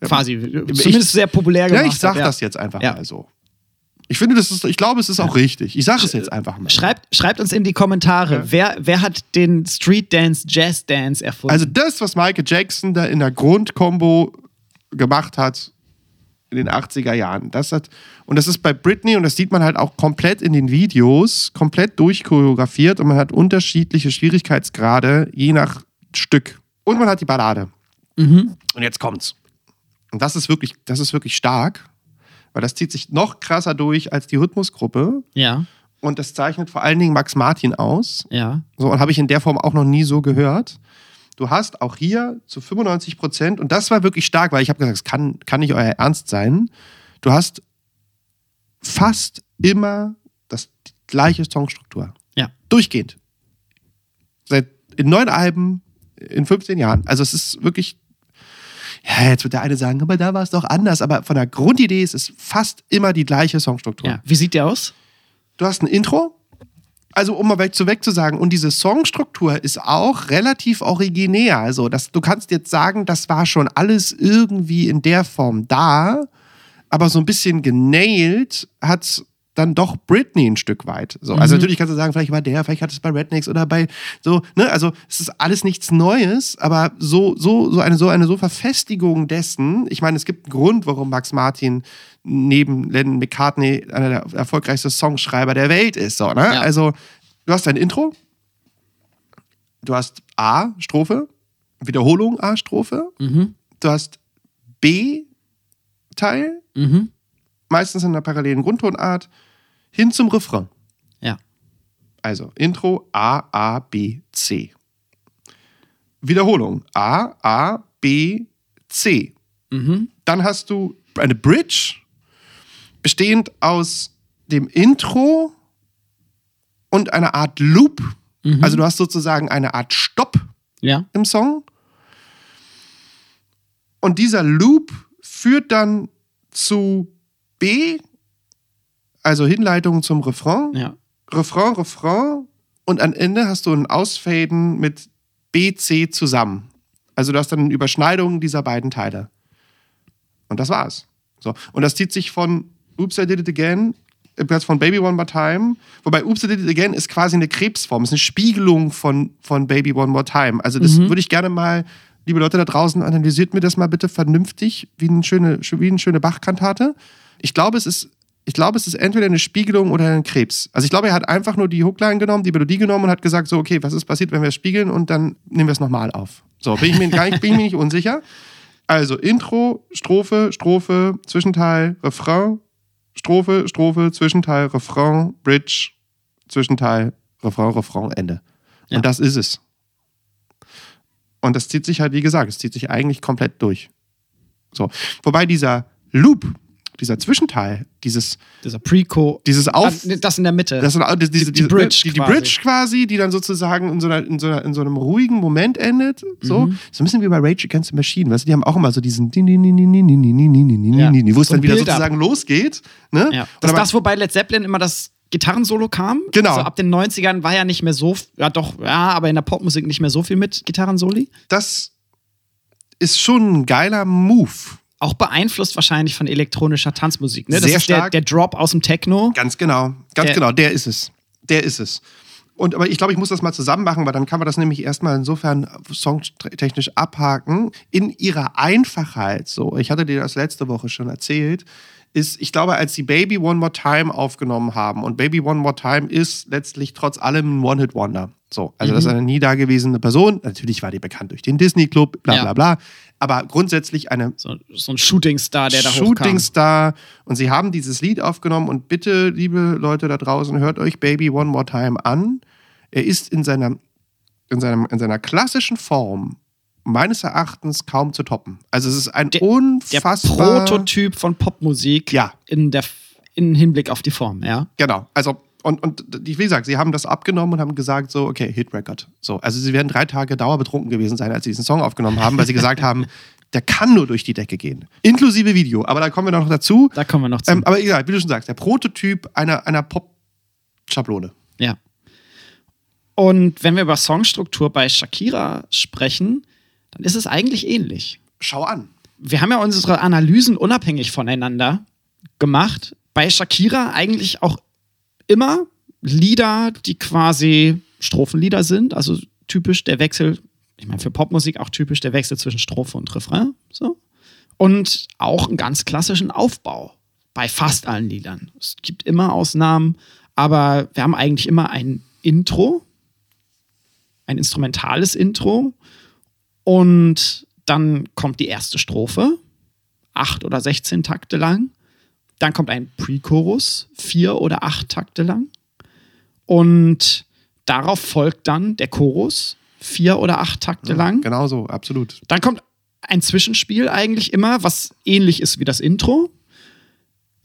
Quasi. Zumindest ich, sehr populär gemacht. Ja, ich sag hat, das jetzt einfach mal so. Ich finde, das ist, ich glaube, es ist auch richtig. Ich sage es jetzt einfach mal. Schreibt, schreibt uns in die Kommentare, ja. wer, wer hat den Street Dance, Jazz Dance erfunden? Also das, was Michael Jackson da in der Grundkombo gemacht hat in den 80er Jahren, das hat, und das ist bei Britney, und das sieht man halt auch komplett in den Videos, komplett durchchoreografiert und man hat unterschiedliche Schwierigkeitsgrade, je nach Stück. Und man hat die Ballade. Mhm. Und jetzt kommt's. Und das ist wirklich, das ist wirklich stark weil das zieht sich noch krasser durch als die Rhythmusgruppe. Ja. Und das zeichnet vor allen Dingen Max Martin aus. Ja. So, und habe ich in der Form auch noch nie so gehört. du hast auch hier zu 95 Prozent, und das war wirklich stark, weil ich habe gesagt, es kann, kann nicht euer Ernst sein, du hast fast immer das die gleiche Songstruktur. Ja. Durchgehend. Seit in neun Alben, in 15 Jahren. Also es ist wirklich. Ja, jetzt wird der eine sagen, aber da war es doch anders. Aber von der Grundidee ist es fast immer die gleiche Songstruktur. Ja. Wie sieht der aus? Du hast ein Intro. Also, um mal weg zu weg zu sagen, und diese Songstruktur ist auch relativ originär. Also, das, du kannst jetzt sagen, das war schon alles irgendwie in der Form da, aber so ein bisschen genailt hat dann doch Britney ein Stück weit. So, also Mhm. natürlich kannst du sagen, vielleicht war der, vielleicht hat es bei Rednecks oder bei so, ne, also es ist alles nichts Neues, aber so, so, so eine, so eine so Verfestigung dessen, ich meine, es gibt einen Grund, warum Max Martin neben Lennon McCartney einer der erfolgreichsten Songschreiber der Welt ist. So, ne? Ja. Also, du hast ein Intro, du hast A, Strophe, Wiederholung A, Strophe, Mhm. du hast B, Teil, Mhm. meistens in einer parallelen Grundtonart, hin zum Refrain. Ja. Also Intro A, A, B, C. Wiederholung A, A, B, C. Mhm. Dann hast du eine Bridge, bestehend aus dem Intro und einer Art Loop. Mhm. Also du hast sozusagen eine Art Stopp Ja. im Song. Und dieser Loop führt dann zu B, also Hinleitung zum Refrain. Ja. Refrain, Refrain. Und am Ende hast du ein Ausfaden mit B, C zusammen. Also du hast dann Überschneidungen dieser beiden Teile. Und das war's. So. Und das zieht sich von Oops, I Did It Again, äh, Platz von Baby One More Time. Wobei Oops, I Did It Again ist quasi eine Krebsform, ist eine Spiegelung von, von Baby One More Time. Also das Mhm. würde ich gerne mal, liebe Leute da draußen, analysiert mir das mal bitte vernünftig, wie eine schöne, wie eine schöne Bachkantate. Ich glaube, es ist ich glaube, es ist entweder eine Spiegelung oder ein Krebs. Also ich glaube, er hat einfach nur die Hookline genommen, die Melodie genommen und hat gesagt, so, okay, was ist passiert, wenn wir es spiegeln und dann nehmen wir es nochmal auf. So, bin ich mir gar nicht, bin ich mir nicht unsicher. Also Intro, Strophe, Strophe, Zwischenteil, Refrain, Strophe, Strophe, Zwischenteil, Refrain, Bridge, Zwischenteil, Refrain, Refrain, Ende. Ja. Und das ist es. Und das zieht sich halt, wie gesagt, es zieht sich eigentlich komplett durch. So. Wobei dieser Loop, dieser Zwischenteil, dieses dieser Preco, dieses Auf, das in der Mitte, das, diese, die, die, Bridge, die, die. Bridge quasi, die dann sozusagen in so, einer, in so, einer, in so einem ruhigen Moment endet, so mhm. so ein bisschen wie bei Rage Against the Machine, weißt du, die haben auch immer so diesen, ja. wo es dann wieder sozusagen losgeht, ne? Ja. Das, das, wobei Led Zeppelin immer das Gitarrensolo kam. Genau. Also ab den 90ern war ja nicht mehr so, ja doch, ja, aber in der Popmusik nicht mehr so viel mit Gitarrensoli. Das ist schon ein geiler Move. Auch beeinflusst wahrscheinlich von elektronischer Tanzmusik. Ne? Das Sehr ist der, stark. der Drop aus dem Techno. Ganz genau. Ganz Der- genau, der ist es. Der ist es. Und aber ich glaube, ich muss das mal zusammen machen, weil dann kann man das nämlich erstmal insofern songtechnisch abhaken. In ihrer Einfachheit, so, ich hatte dir das letzte Woche schon erzählt, ist, ich glaube, als sie Baby One More Time aufgenommen haben und Baby One More Time ist letztlich trotz allem ein One-Hit-Wonder. So, also das ist eine nie dagewesene Person. Natürlich war die bekannt durch den Disney Club, bla Ja. bla bla. Aber grundsätzlich eine So, so ein Shootingstar, der da hochkam. Shootingstar. Und sie haben dieses Lied aufgenommen und bitte, liebe Leute da draußen, hört euch Baby One More Time an. Er ist in seiner, in seinem, in seiner klassischen Form meines Erachtens kaum zu toppen. Also es ist ein Der- Der unfassbar... Prototyp von Popmusik Ja. in der in Hinblick auf die Form, ja. Genau, also und, und wie gesagt, sie haben das abgenommen und haben gesagt so, okay, Hit Record. So, also sie werden drei Tage dauerbetrunken gewesen sein, als sie diesen Song aufgenommen haben, weil sie gesagt haben, [laughs] der kann nur durch die Decke gehen. Inklusive Video, aber da kommen wir noch dazu. Da kommen wir noch zu. Ähm, aber egal, wie du schon sagst, der Prototyp einer, einer Pop-Schablone. Ja. Und wenn wir über Songstruktur bei Shakira sprechen, dann ist es eigentlich ähnlich. Schau an. Wir haben ja unsere Analysen unabhängig voneinander gemacht. Bei Shakira eigentlich auch immer Lieder, die quasi Strophenlieder sind, also typisch der Wechsel, ich meine für Popmusik auch typisch der Wechsel zwischen Strophe und Refrain, so. Und auch einen ganz klassischen Aufbau bei fast allen Liedern. Es gibt immer Ausnahmen, aber wir haben eigentlich immer ein Intro, ein instrumentales Intro und dann kommt die erste Strophe, acht oder 16 Takte lang. Dann kommt ein Pre-Chorus, vier oder acht Takte lang. Und darauf folgt dann der Chorus, vier oder acht Takte lang. Genau so, absolut. Dann kommt ein Zwischenspiel eigentlich immer, was ähnlich ist wie das Intro.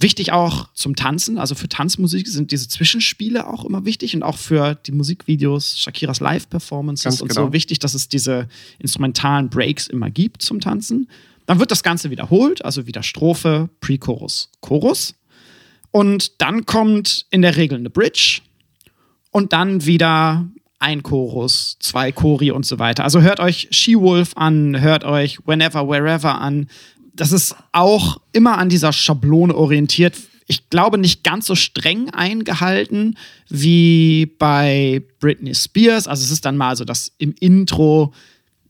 Wichtig auch zum Tanzen, also für Tanzmusik sind diese Zwischenspiele auch immer wichtig und auch für die Musikvideos, Shakiras Live-Performances und genau. so wichtig, dass es diese instrumentalen Breaks immer gibt zum Tanzen. Dann wird das Ganze wiederholt, also wieder Strophe, Pre-Chorus, Chorus. Und dann kommt in der Regel eine Bridge und dann wieder ein Chorus, zwei Chori und so weiter. Also hört euch She-Wolf an, hört euch Whenever, Wherever an. Das ist auch immer an dieser Schablone orientiert. Ich glaube, nicht ganz so streng eingehalten wie bei Britney Spears. Also es ist dann mal so, dass im Intro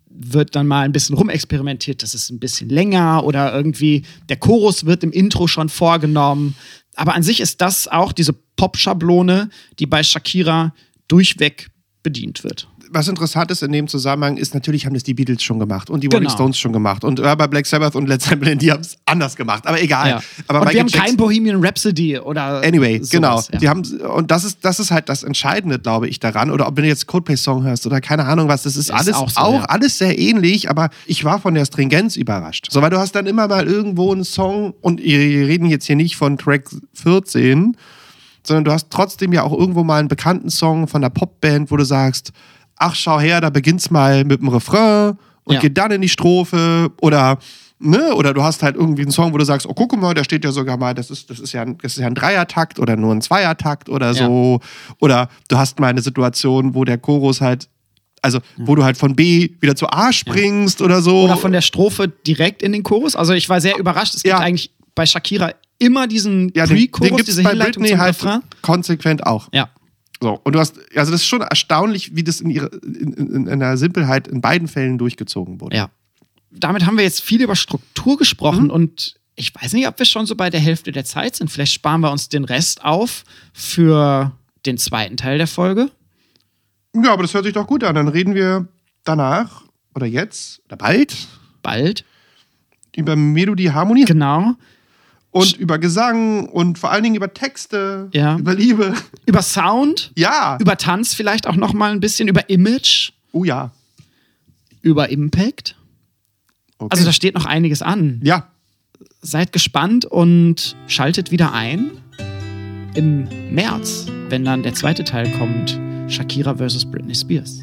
wird dann mal ein bisschen rumexperimentiert, das ist ein bisschen länger oder irgendwie der Chorus wird im Intro schon vorgenommen. Aber an sich ist das auch diese Pop-Schablone, die bei Shakira durchweg bedient wird. Was interessant ist in dem Zusammenhang ist, natürlich haben das die Beatles schon gemacht und die Rolling Genau. Stones schon gemacht. Und äh, bei Black Sabbath und Led Zeppelin, die haben es anders gemacht. Aber egal. Ja. Aber und wir haben kein Jackson- Bohemian Rhapsody oder Anyway, sowas, genau. Ja. Die haben, und das ist, das ist halt das Entscheidende, glaube ich, daran. Oder ob du jetzt Coldplay-Song hörst oder keine Ahnung was, das ist, Ist alles auch auch, so, ja. alles sehr ähnlich, aber ich war von der Stringenz überrascht. So, weil du hast dann immer mal irgendwo einen Song und wir reden jetzt hier nicht von Track 14, sondern du hast trotzdem ja auch irgendwo mal einen bekannten Song von einer Popband, wo du sagst, ach, schau her, da beginnt's mal mit dem Refrain und Ja. geht dann in die Strophe oder Ne? Oder du hast halt irgendwie einen Song, wo du sagst, oh, guck mal, da steht ja sogar mal, das ist, das ist ja ein, das ist ja ein Dreiertakt oder nur ein Zweiertakt oder so. Oder du hast mal eine Situation, wo der Chorus halt, also wo du halt von B wieder zu A springst oder so. Oder von der Strophe direkt in den Chorus. Also ich war sehr überrascht. Es gibt Ja. eigentlich bei Shakira immer diesen ja, Pre-Chorus, diese bei Hinleitung Britney zum halt Refrain. konsequent auch. Ja. So, und du hast, also das ist schon erstaunlich, wie das in, ihre, in, in, in einer Simpelheit in beiden Fällen durchgezogen wurde. Ja. Damit haben wir jetzt viel über Struktur gesprochen Mhm. und ich weiß nicht, ob wir schon so bei der Hälfte der Zeit sind. Vielleicht sparen wir uns den Rest auf für den zweiten Teil der Folge. Ja, aber das hört sich doch gut an. Dann reden wir danach oder jetzt oder bald Bald. über Melodie, Harmonie Genau. Und über Gesang und vor allen Dingen über Texte, Ja. über Liebe. Über Sound, Ja. über Tanz vielleicht auch noch mal ein bisschen, über Image, oh ja. über Impact. Okay. Also da steht noch einiges an. ja. Seid gespannt und schaltet wieder ein im März, wenn dann der zweite Teil kommt. Shakira versus Britney Spears.